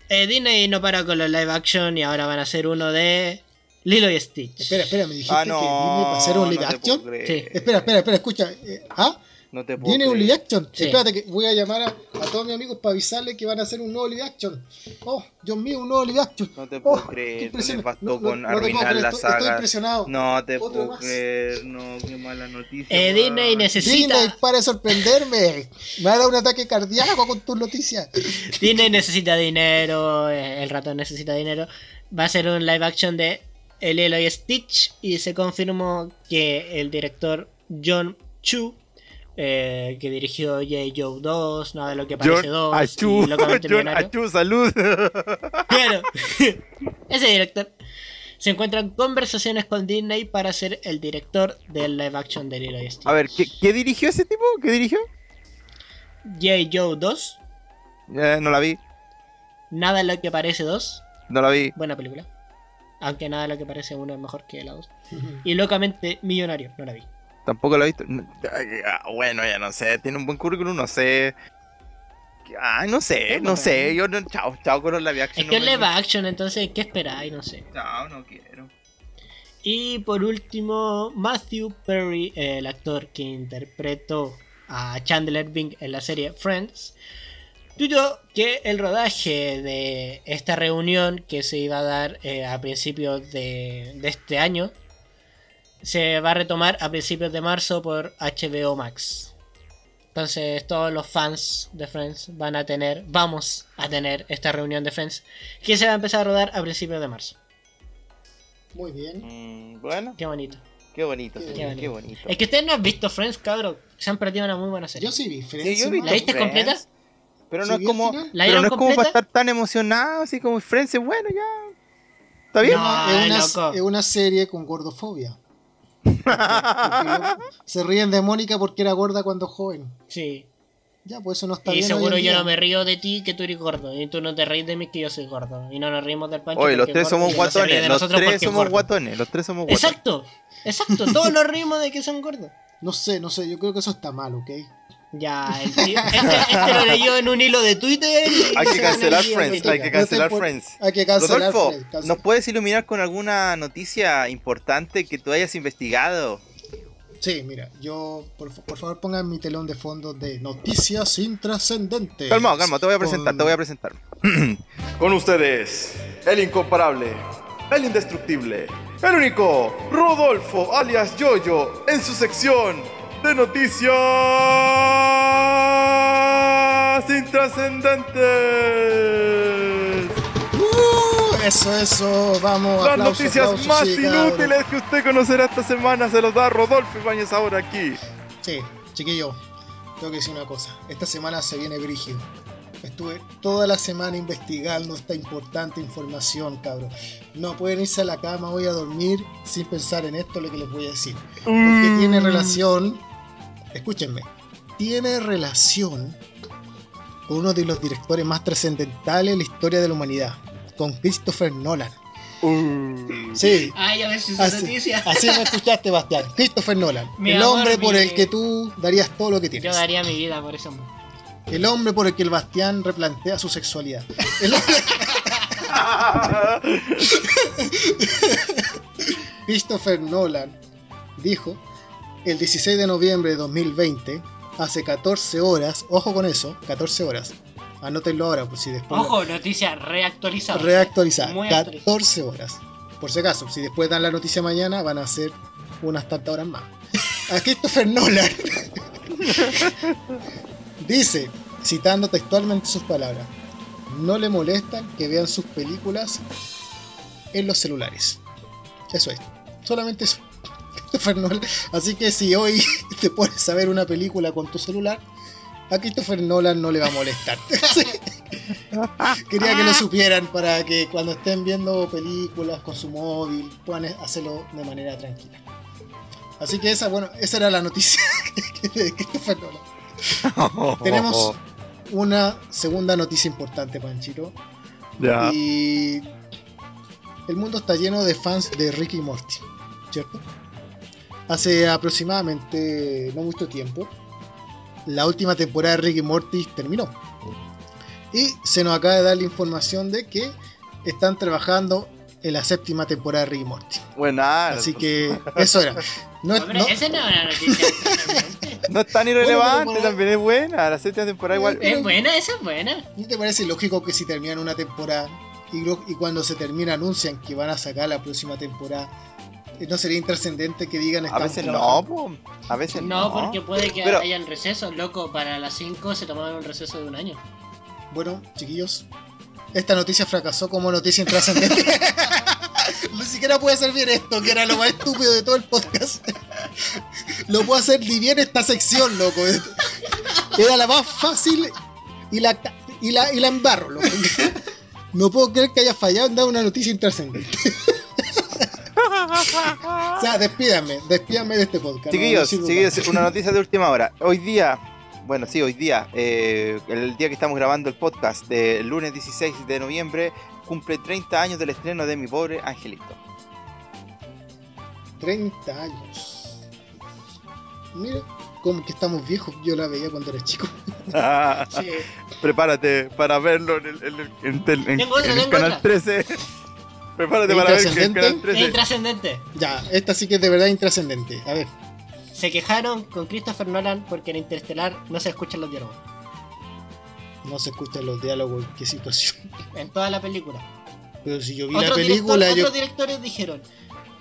Eh, Disney no para con los live action y ahora van a hacer uno de Lilo y Stitch. Espera, espera, me dijiste Ah, que Disney va a hacer un live no action. Sí. Espera, espera, espera, escucha. eh, ¿Ah? No te puedo Viene un creer. live action. Sí. Espérate que voy a llamar a, a todos mis amigos para avisarles que van a hacer un nuevo live action. Oh, Dios mío, un nuevo live action. No te Oh, puedo qué creer, no les bastó No, con no arruinar creer, la estoy- Estoy saga. impresionado. No te Otro puedo más. creer, no, qué mala noticia. Eh, Disney necesita. Disney, para de sorprenderme. Me va a dar un ataque cardíaco con tus noticias. Disney necesita dinero, eh, el ratón necesita dinero. Va a ser un live action de El Lilo y Stitch y se confirmó que el director John Chu, eh, que dirigió J. Joe 2, Nada de lo que parece John 2 Achu, y Locamente John Millonario. Achu, salud. Claro, ese director se encuentra en conversaciones con Disney para ser el director del live action de Lilo y Stitch. A ver, ¿qué, qué dirigió ese tipo? ¿Qué dirigió? J. Joe 2, Eh, no la vi, Nada de lo que parece 2, no la vi. buena película. Aunque nada de lo que parece uno es mejor que la 2. Y locamente millonario, no la vi. Tampoco la he visto. Ah, Bueno, ya no sé, tiene un buen currículum, no sé. Ah, no sé, no sé. Yo no, chao, chao con los live action. Es que es no live action, entonces, ¿qué esperáis? No sé. Chao, no quiero. Y por último, Matthew Perry, el actor que interpretó a Chandler Bing en la serie Friends, tuiteó que el rodaje de esta reunión que se iba a dar eh, a principios de, de este año se va a retomar a principios de marzo por HBO Max. Entonces todos los fans de Friends van a tener, vamos a tener esta reunión de Friends que se va a empezar a rodar a principios de marzo. Muy bien. Mm, bueno, Qué bonito. qué bonito, Qué señor, bonito. qué bonito. Es que ustedes no han visto Friends, cabrón. Se han perdido una muy buena serie. Yo sí vi Sí, Friends. yo vi hermano. ¿La viste Friends, completa? Pero ¿Sí no es como, pero no es como para estar tan emocionado, así como Friends es bueno ya. ¿Está bien? No. es, una, es una serie con gordofobia. Se ríen de Mónica porque era gorda cuando joven. Sí. Ya, pues eso no está Y bien. seguro hoy en yo no me río de ti que tú eres gordo. Y tú no te reís de mí que yo soy gordo. Y no nos reímos del pancho. Oye, los tres somos y no guatones, los tres somos guatones, los tres somos guatones. Exacto, exacto. Todos nos rimos de que son gordos. No sé, no sé, yo creo que eso está mal, ¿ok? Ya, el tío, este, este lo leyó en un hilo de Twitter. y Hay que cancelar. Friends, hay que cancelar Friends. Hay que cancelar Rodolfo, Friends. ¿nos puedes iluminar con alguna noticia importante que tú hayas investigado? Sí, mira, yo, por, fa- por favor, pongan mi telón de fondo de noticias intrascendentes. Calma, calma, te voy a Con- presentar, te voy a presentar. Con ustedes, el incomparable, el indestructible, el único, Rodolfo alias Yoyo, en su sección de noticias intrascendentes. ¡Uh! Eso, eso, vamos. Las noticias más sí, cabrón. inútiles que usted conocerá esta semana se los da Rodolfo Ibáñez ahora aquí. Sí, chiquillo, tengo que decir una cosa. Esta semana se viene brígido. Estuve toda la semana investigando esta importante información, cabrón. No pueden irse a la cama hoy a dormir sin pensar en esto lo que les voy a decir. Porque tiene relación, escúchenme, tiene relación con uno de los directores más trascendentales en la historia de la humanidad, con Christopher Nolan. Uh. Sí, Ay, a ver si Así, noticia. así me escuchaste, Bastián. Christopher Nolan. Mi el amor, hombre por mi- el que tú darías todo lo que Yo tienes. daría mi vida por ese hombre. El hombre por el que el Bastián replantea su sexualidad. El- Christopher Nolan dijo el 16 de noviembre de 2020, hace 14 horas, ojo con eso, 14 horas. Anótenlo ahora, por si después. Ojo, noticia reactualizada. reactualizar. Muy actualizada. 14 horas. Por si acaso, si después dan la noticia mañana, van a ser unas tantas horas más. A Christopher Nolan dice, citando textualmente sus palabras, no le molestan que vean sus películas en los celulares. Eso es. Solamente eso. Christopher Nolan. Así que si hoy te pones a ver una película con tu celular, a Christopher Nolan no le va a molestar. Quería que lo supieran para que cuando estén viendo películas con su móvil puedan hacerlo de manera tranquila. Así que esa, bueno, esa era la noticia de Christopher Nolan. Tenemos una segunda noticia importante, Panchito. Ya. Y el mundo está lleno de fans de Ricky Morty, ¿cierto? Hace aproximadamente no mucho tiempo, la última temporada de Ricky y Morty terminó. Y se nos acaba de dar la información de que están trabajando en la séptima temporada de Ricky y Morty. Buena. Así que eso era. No, es- Hombre, no- esa no es una noticia. No es tan irrelevante, Bueno, también es buena. La séptima temporada igual. es buena, esa es buena. ¿No te parece lógico que si terminan una temporada y, cuando se termina anuncian que van a sacar la próxima temporada, no sería intrascendente que digan A veces no, po. A veces No, no. porque puede que Pero- hayan recesos, loco. Para las 5 se tomaron un receso de un año. Bueno, chiquillos, esta noticia fracasó como noticia intrascendente. Ni siquiera puede hacer bien esto, que era lo más estúpido de todo el podcast. Lo puedo hacer ni bien esta sección, loco. Era la más fácil y la, y la, y la embarro, loco. No puedo creer que haya fallado en dar una noticia intrascendente. O sea, despídanme, despídanme de este podcast. no- no Chiquillos, chiquillos, una noticia de última hora. Hoy día, bueno, sí, hoy día, eh, el día que estamos grabando el podcast, del lunes 16 de noviembre, cumple 30 años del estreno de Mi Pobre Angelito. 30 años. Mira, como que estamos viejos. Yo la veía cuando era chico. Sí. Prepárate para verlo en el, en el- en tel- en- Tengo otra, en el tengo canal otra. 13. Prepárate para ver que Es 13. intrascendente. Ya, esta sí que es de verdad intrascendente. A ver, Se quejaron con Christopher Nolan porque en Interstellar no se escuchan los diálogos. no se escuchan los diálogos, qué situación. En toda la película. Pero si yo vi la película, director- yo. otros directores dijeron: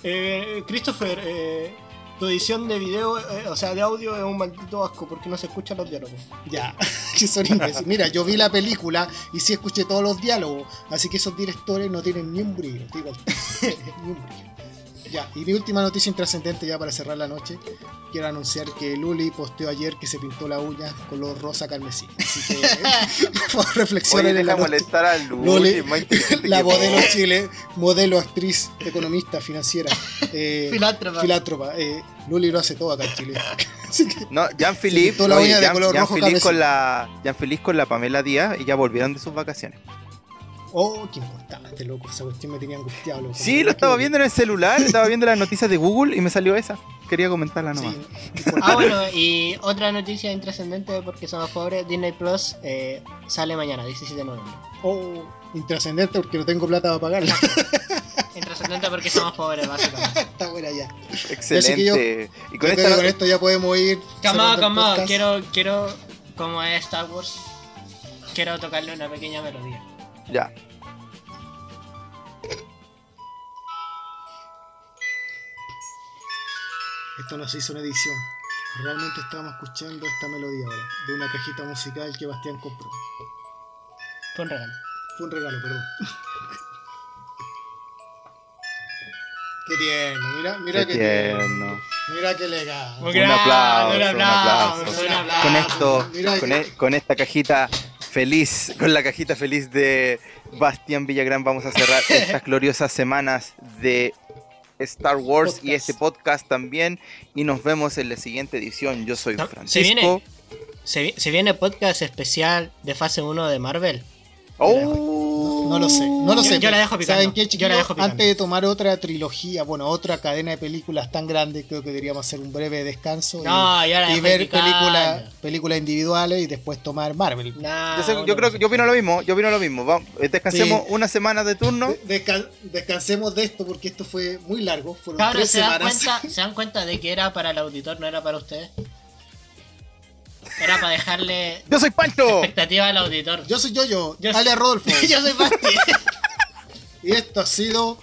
eh, Christopher, eh, tu edición de video, eh, o sea, de audio es un maldito asco porque no se escuchan los diálogos. Ya, que son imbéciles. Mira, yo vi la película y sí escuché todos los diálogos. Así que esos directores no tienen ni un brillo. digo, ni un brillo. Ya, y mi última noticia intrascendente ya para cerrar la noche. Quiero anunciar que Luli posteó ayer que se pintó la uña color rosa carmesí. Así que, favor, Oye, reflexionen en deja la noche. molestar a Luli, La modelo. Chile, modelo, actriz, economista, financiera, eh, Filántropa. filántropa. Eh, Luli lo hace todo acá en Chile. Que, No, Jean-Philippe, pintó la oye, uña de Jean- Jean-Philippe carmesí. con la Jean-Philippe con la Pamela Díaz y ya volvieron de sus vacaciones. Oh, qué importante, loco. Esa cuestión me tenía angustiado, loco. Sí, lo estaba viendo en el celular, estaba viendo las noticias de Google y me salió esa. Quería comentarla Sí, nomás. Ah, bueno, y otra noticia intrascendente porque somos pobres: Disney Plus eh, sale mañana, 17 de noviembre. Oh, intrascendente porque no tengo plata para pagarla. Intrascendente porque somos pobres, básicamente. Está buena ya. Excelente. y con Yo creo esta que con esto ya podemos ir. Calma, podcast. quiero, quiero, como es Star Wars, quiero tocarle una pequeña melodía. Ya. Esto no se hizo una edición. Realmente estábamos escuchando esta melodía ahora, de una cajita musical que Bastián compró. Fue un regalo. Fue un regalo, perdón. tierno, mira, mira Qué qué tierno. tierno. Mira qué legal. Un grande, aplauso, un un aplauso, un aplauso. Con esto, e- con esta cajita feliz, con la cajita feliz de Bastián Villagrán vamos a cerrar estas gloriosas semanas de Star Wars y este podcast también y nos vemos en la siguiente edición. Yo soy No, se Francisco. viene. Se, vi- se viene podcast especial de fase 1 de Marvel. Oh. No lo sé, no lo Yo- sé. yo la dejo picando, ¿Saben qué, yo la chiquillos? dejo picando. Antes de tomar otra trilogía, bueno, otra cadena de películas tan grande, creo que deberíamos hacer un breve descanso No, y, ver películas películas individuales y después tomar Marvel. No, Yo, sé- yo uno creo que yo opino lo mismo, yo opino lo mismo. Vamos, eh, descansemos Sí. una semana de turno. De- desca- descansemos de esto porque esto fue muy largo, fueron tres ¿se dan, cuenta, ¿se dan cuenta de que era para el auditor, no era para ustedes? Era para dejarle Yo soy Pancho. expectativa al auditor. Yo soy Yoyo, Yo alias Rodolfo, Yo soy Basti. y esto ha sido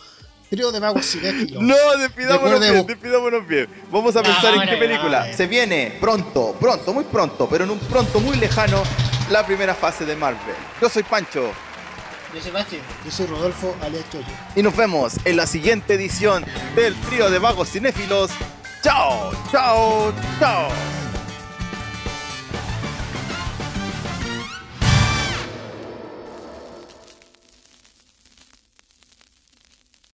Trío de Magos Cinéfilos. No, despidámonos bien, despidámonos bien. Vamos a No, pensar en qué película. no, Se viene pronto, pronto, muy pronto, pero en un pronto muy lejano, la primera fase de Marvel. Yo soy Pancho Yo soy Basti. Yo soy Rodolfo, alias Yoyo. y nos vemos en la siguiente edición del trío de vagos cinéfilos. Chao, chao, chao.